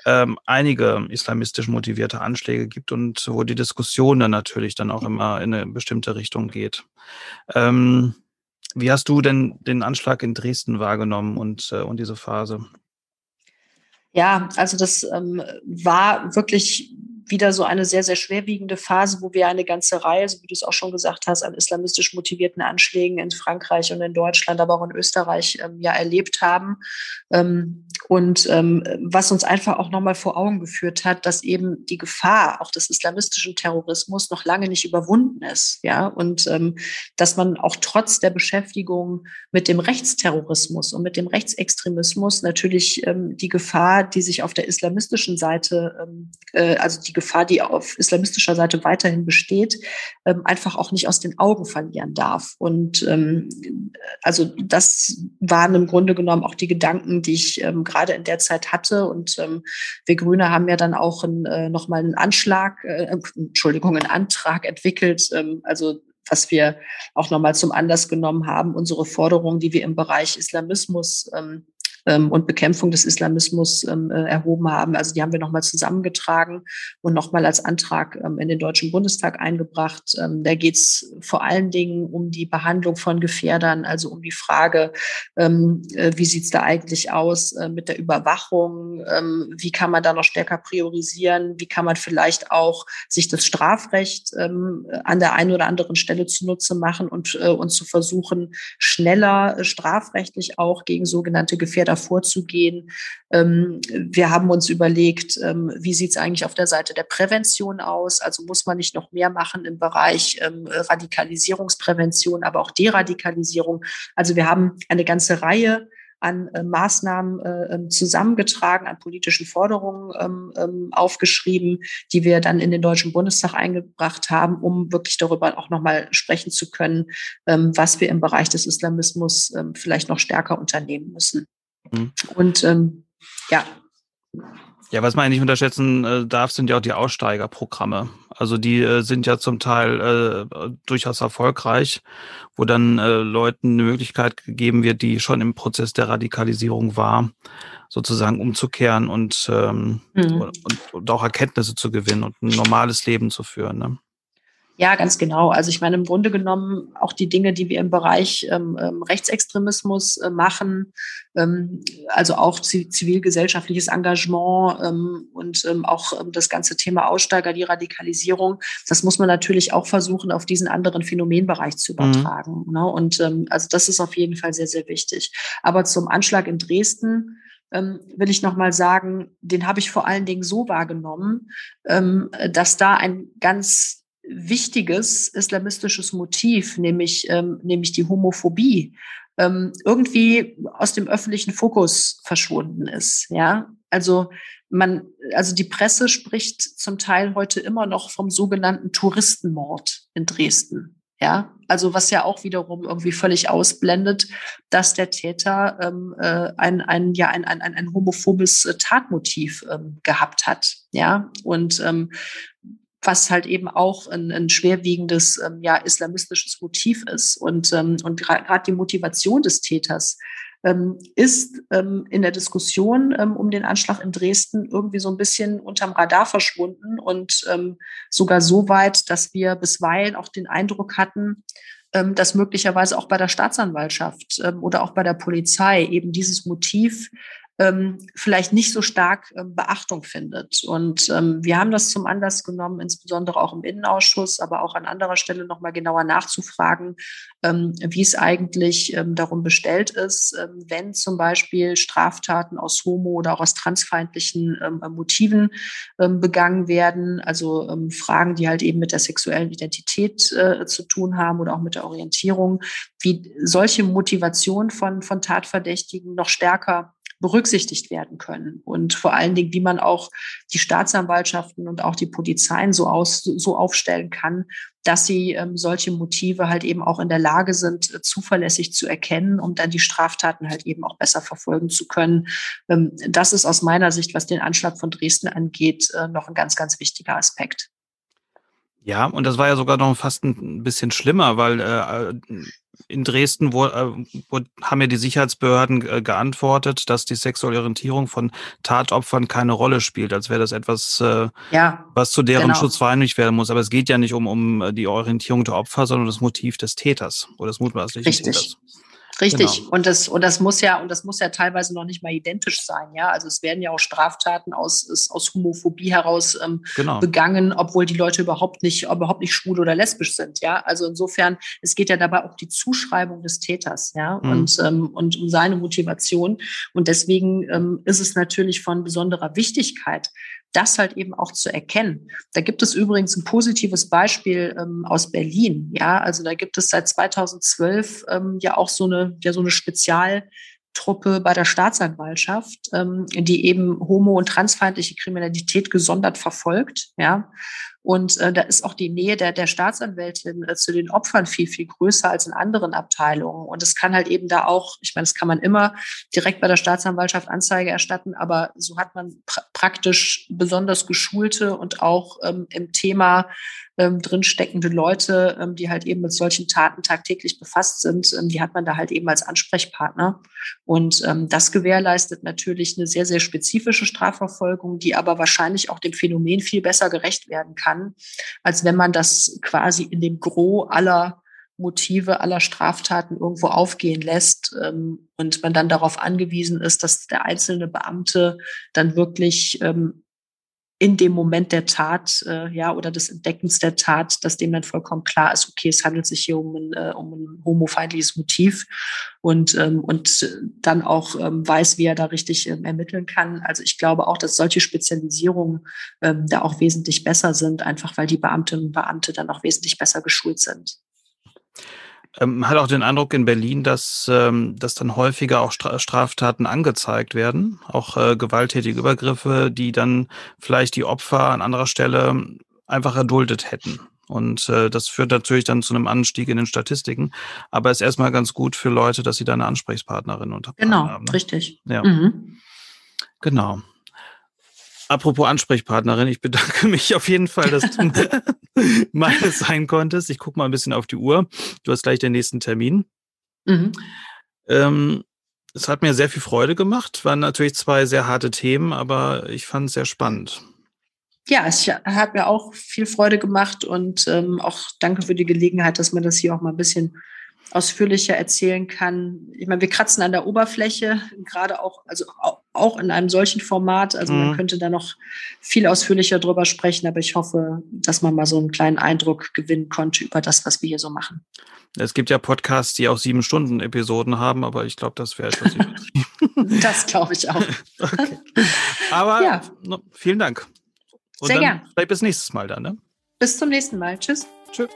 ähm, einige islamistisch motivierte Anschläge gibt und wo die Diskussion dann natürlich dann auch immer in eine bestimmte Richtung geht. Ähm, wie hast du denn den Anschlag in Dresden wahrgenommen und, äh, und diese Phase? Ja, also das ähm, war wirklich wieder so eine sehr, sehr schwerwiegende Phase, wo wir eine ganze Reihe, so wie du es auch schon gesagt hast, an islamistisch motivierten Anschlägen in Frankreich und in Deutschland, aber auch in Österreich ähm, ja erlebt haben. Ähm, und ähm, was uns einfach auch nochmal vor Augen geführt hat, dass eben die Gefahr auch des islamistischen Terrorismus noch lange nicht überwunden ist. Ja, und ähm, dass man auch trotz der Beschäftigung mit dem Rechtsterrorismus und mit dem Rechtsextremismus natürlich ähm, die Gefahr, die sich auf der islamistischen Seite, ähm, äh, also die Gefahr, die auf islamistischer Seite weiterhin besteht, ähm, einfach auch nicht aus den Augen verlieren darf. Und ähm, also das waren im Grunde genommen auch die Gedanken, die ich ähm, gerade in der Zeit hatte. Und ähm, wir Grüne haben ja dann auch äh, nochmal einen Anschlag, äh, Entschuldigung, einen Antrag entwickelt, ähm, also was wir auch nochmal zum Anlass genommen haben, unsere Forderungen, die wir im Bereich Islamismus ähm, ähm, und Bekämpfung des Islamismus ähm, äh, erhoben haben. Also die haben wir nochmal zusammengetragen und nochmal als Antrag ähm, in den Deutschen Bundestag eingebracht. Ähm, da geht es vor allen Dingen um die Behandlung von Gefährdern, also um die Frage, ähm, äh, wie sieht es da eigentlich aus äh, mit der Überwachung? Ähm, wie kann man da noch stärker priorisieren? Wie kann man vielleicht auch sich das Strafrecht an der einen oder anderen Stelle zunutze machen und, äh, und zu versuchen, schneller äh, strafrechtlich auch gegen sogenannte Gefährder da vorzugehen. Ähm, wir haben uns überlegt, ähm, wie sieht es eigentlich auf der Seite der Prävention aus? Also muss man nicht noch mehr machen im Bereich ähm, Radikalisierungsprävention, aber auch Deradikalisierung. Also wir haben eine ganze Reihe an äh, Maßnahmen äh, zusammengetragen, an politischen Forderungen aufgeschrieben, die wir dann in den Deutschen Bundestag eingebracht haben, um wirklich darüber auch nochmal sprechen zu können, was wir im Bereich des Islamismus vielleicht noch stärker unternehmen müssen. Mhm. Und ähm, ja. Ja, was man nicht unterschätzen äh, darf, sind ja auch die Aussteigerprogramme. Also die äh, sind ja zum Teil äh, durchaus erfolgreich, wo dann äh, Leuten eine Möglichkeit gegeben wird, die schon im Prozess der Radikalisierung war, sozusagen umzukehren und, ähm, mhm. und, und, auch Erkenntnisse zu gewinnen und ein normales Leben zu führen. Ne? Ja, ganz genau. Also ich meine, im Grunde genommen auch die Dinge, die wir im Bereich ähm, ähm Rechtsextremismus äh, machen, ähm, also auch zivilgesellschaftliches Engagement ähm, und ähm, auch ähm, das ganze Thema Aussteiger, die Radikalisierung, das muss man natürlich auch versuchen, auf diesen anderen Phänomenbereich zu mhm. übertragen. Mhm. Ne? Und ähm, also das ist auf jeden Fall sehr, sehr wichtig. Aber zum Anschlag in Dresden, ähm, will ich noch mal sagen, den habe ich vor allen Dingen so wahrgenommen, ähm, dass da ein ganz wichtiges islamistisches Motiv, nämlich, ähm, nämlich die Homophobie, ähm, irgendwie aus dem öffentlichen Fokus verschwunden ist. Ja, also man, also die Presse spricht zum Teil heute immer noch vom sogenannten Touristenmord in Dresden. Ja, also was ja auch wiederum irgendwie völlig ausblendet, dass der Täter ähm, äh, ein, ein, ja, ein, ein, ein homophobes Tatmotiv ähm, gehabt hat. Ja, und ähm, was halt eben auch ein, ein schwerwiegendes ähm, ja, islamistisches Motiv ist. Und, ähm, und gerade die Motivation des Täters ähm, ist ähm, in der Diskussion ähm, um den Anschlag in Dresden irgendwie so ein bisschen unterm Radar verschwunden und ähm, sogar so weit, dass wir bisweilen auch den Eindruck hatten, ähm, dass möglicherweise auch bei der Staatsanwaltschaft ähm, oder auch bei der Polizei eben dieses Motiv ähm, vielleicht nicht so stark ähm, Beachtung findet. Und ähm, wir haben das zum Anlass genommen, insbesondere auch im Innenausschuss, aber auch an anderer Stelle nochmal genauer nachzufragen, ähm, wie es eigentlich ähm, darum bestellt ist, ähm, wenn zum Beispiel Straftaten aus homo- oder auch aus transfeindlichen Motiven begangen werden, also Fragen, die halt eben mit der sexuellen Identität äh, zu tun haben oder auch mit der Orientierung, wie solche Motivation von, von Tatverdächtigen noch stärker berücksichtigt werden können. Und vor allen Dingen, wie man auch die Staatsanwaltschaften und auch die Polizeien so, aus, so aufstellen kann, dass sie ähm, solche Motive halt eben auch in der Lage sind, äh, zuverlässig zu erkennen, um dann die Straftaten halt eben auch besser verfolgen zu können. Ähm, das ist aus meiner Sicht, was den Anschlag von Dresden angeht, äh, noch ein ganz, ganz wichtiger Aspekt. Ja, und das war ja sogar noch fast ein bisschen schlimmer, weil äh, in Dresden wo, äh, wo, haben ja die Sicherheitsbehörden äh, geantwortet, dass die sexuelle Orientierung von Tatopfern keine Rolle spielt, als wäre das etwas, äh, ja, was zu deren genau. Schutz vereinigt werden muss. Aber es geht ja nicht um, um die Orientierung der Opfer, sondern das Motiv des Täters oder des mutmaßlichen Richtig. Täters. Richtig. Genau. Und das, und das muss ja, und das muss ja teilweise noch nicht mal identisch sein, ja. Also es werden ja auch Straftaten aus, aus Homophobie heraus ähm, genau. begangen, obwohl die Leute überhaupt nicht, überhaupt nicht schwul oder lesbisch sind, ja. Also insofern, es geht ja dabei auch die Zuschreibung des Täters, ja, mhm. und, ähm, und um seine Motivation. Und deswegen ähm, ist es natürlich von besonderer Wichtigkeit, das halt eben auch zu erkennen. Da gibt es übrigens ein positives Beispiel ähm, aus Berlin. Ja, also da gibt es seit 2012 ähm, ja auch so eine, ja so eine Spezialtruppe bei der Staatsanwaltschaft, ähm, die eben homo- und transfeindliche Kriminalität gesondert verfolgt. Ja, und äh, da ist auch die Nähe der, der Staatsanwältin äh, zu den Opfern viel, viel größer als in anderen Abteilungen. Und es kann halt eben da auch, ich meine, das kann man immer direkt bei der Staatsanwaltschaft Anzeige erstatten, aber so hat man pr praktisch besonders geschulte und auch ähm, im Thema ähm, drinsteckende Leute, ähm, die halt eben mit solchen Taten tagtäglich befasst sind, ähm, die hat man da halt eben als Ansprechpartner. Und ähm, das gewährleistet natürlich eine sehr, sehr spezifische Strafverfolgung, die aber wahrscheinlich auch dem Phänomen viel besser gerecht werden kann, als wenn man das quasi in dem Gros aller Motive aller Straftaten irgendwo aufgehen lässt ähm, und man dann darauf angewiesen ist, dass der einzelne Beamte dann wirklich ähm, in dem Moment der Tat, äh, ja, oder des Entdeckens der Tat, dass dem dann vollkommen klar ist, okay, es handelt sich hier um ein, äh, um ein homofeindliches Motiv und, ähm, und dann auch ähm, weiß, wie er da richtig ähm, ermitteln kann. Also ich glaube auch, dass solche Spezialisierungen ähm, da auch wesentlich besser sind, einfach weil die Beamtinnen und Beamte dann auch wesentlich besser geschult sind. Ähm, hat auch den Eindruck in Berlin, dass, ähm, dass dann häufiger auch Straftaten angezeigt werden, auch äh, gewalttätige Übergriffe, die dann vielleicht die Opfer an anderer Stelle einfach erduldet hätten. Und äh, das führt natürlich dann zu einem Anstieg in den Statistiken. Aber ist erstmal ganz gut für Leute, dass sie da eine Ansprechpartnerin unter genau, haben. Genau, ne? richtig. Ja. Mhm. Genau. Apropos Ansprechpartnerin, ich bedanke [laughs] mich auf jeden Fall, dass du [laughs] meine sein konntest. Ich gucke mal ein bisschen auf die Uhr. Du hast gleich den nächsten Termin. Mhm. Ähm, es hat mir sehr viel Freude gemacht. Waren natürlich zwei sehr harte Themen, aber ich fand es sehr spannend. Ja, es hat mir auch viel Freude gemacht und ähm, auch danke für die Gelegenheit, dass man das hier auch mal ein bisschen ausführlicher erzählen kann. Ich meine, wir kratzen an der Oberfläche, gerade auch, also auch in einem solchen Format. Also mhm. man könnte da noch viel ausführlicher drüber sprechen, aber ich hoffe, dass man mal so einen kleinen Eindruck gewinnen konnte über das, was wir hier so machen. Es gibt ja Podcasts, die auch sieben Stunden Episoden haben, aber ich glaube, das wäre etwas [laughs] das glaube ich auch. [laughs] okay. Aber ja. vielen Dank. Und Sehr gern. Vielleicht bis nächstes Mal dann. Ne? Bis zum nächsten Mal. Tschüss. Tschüss.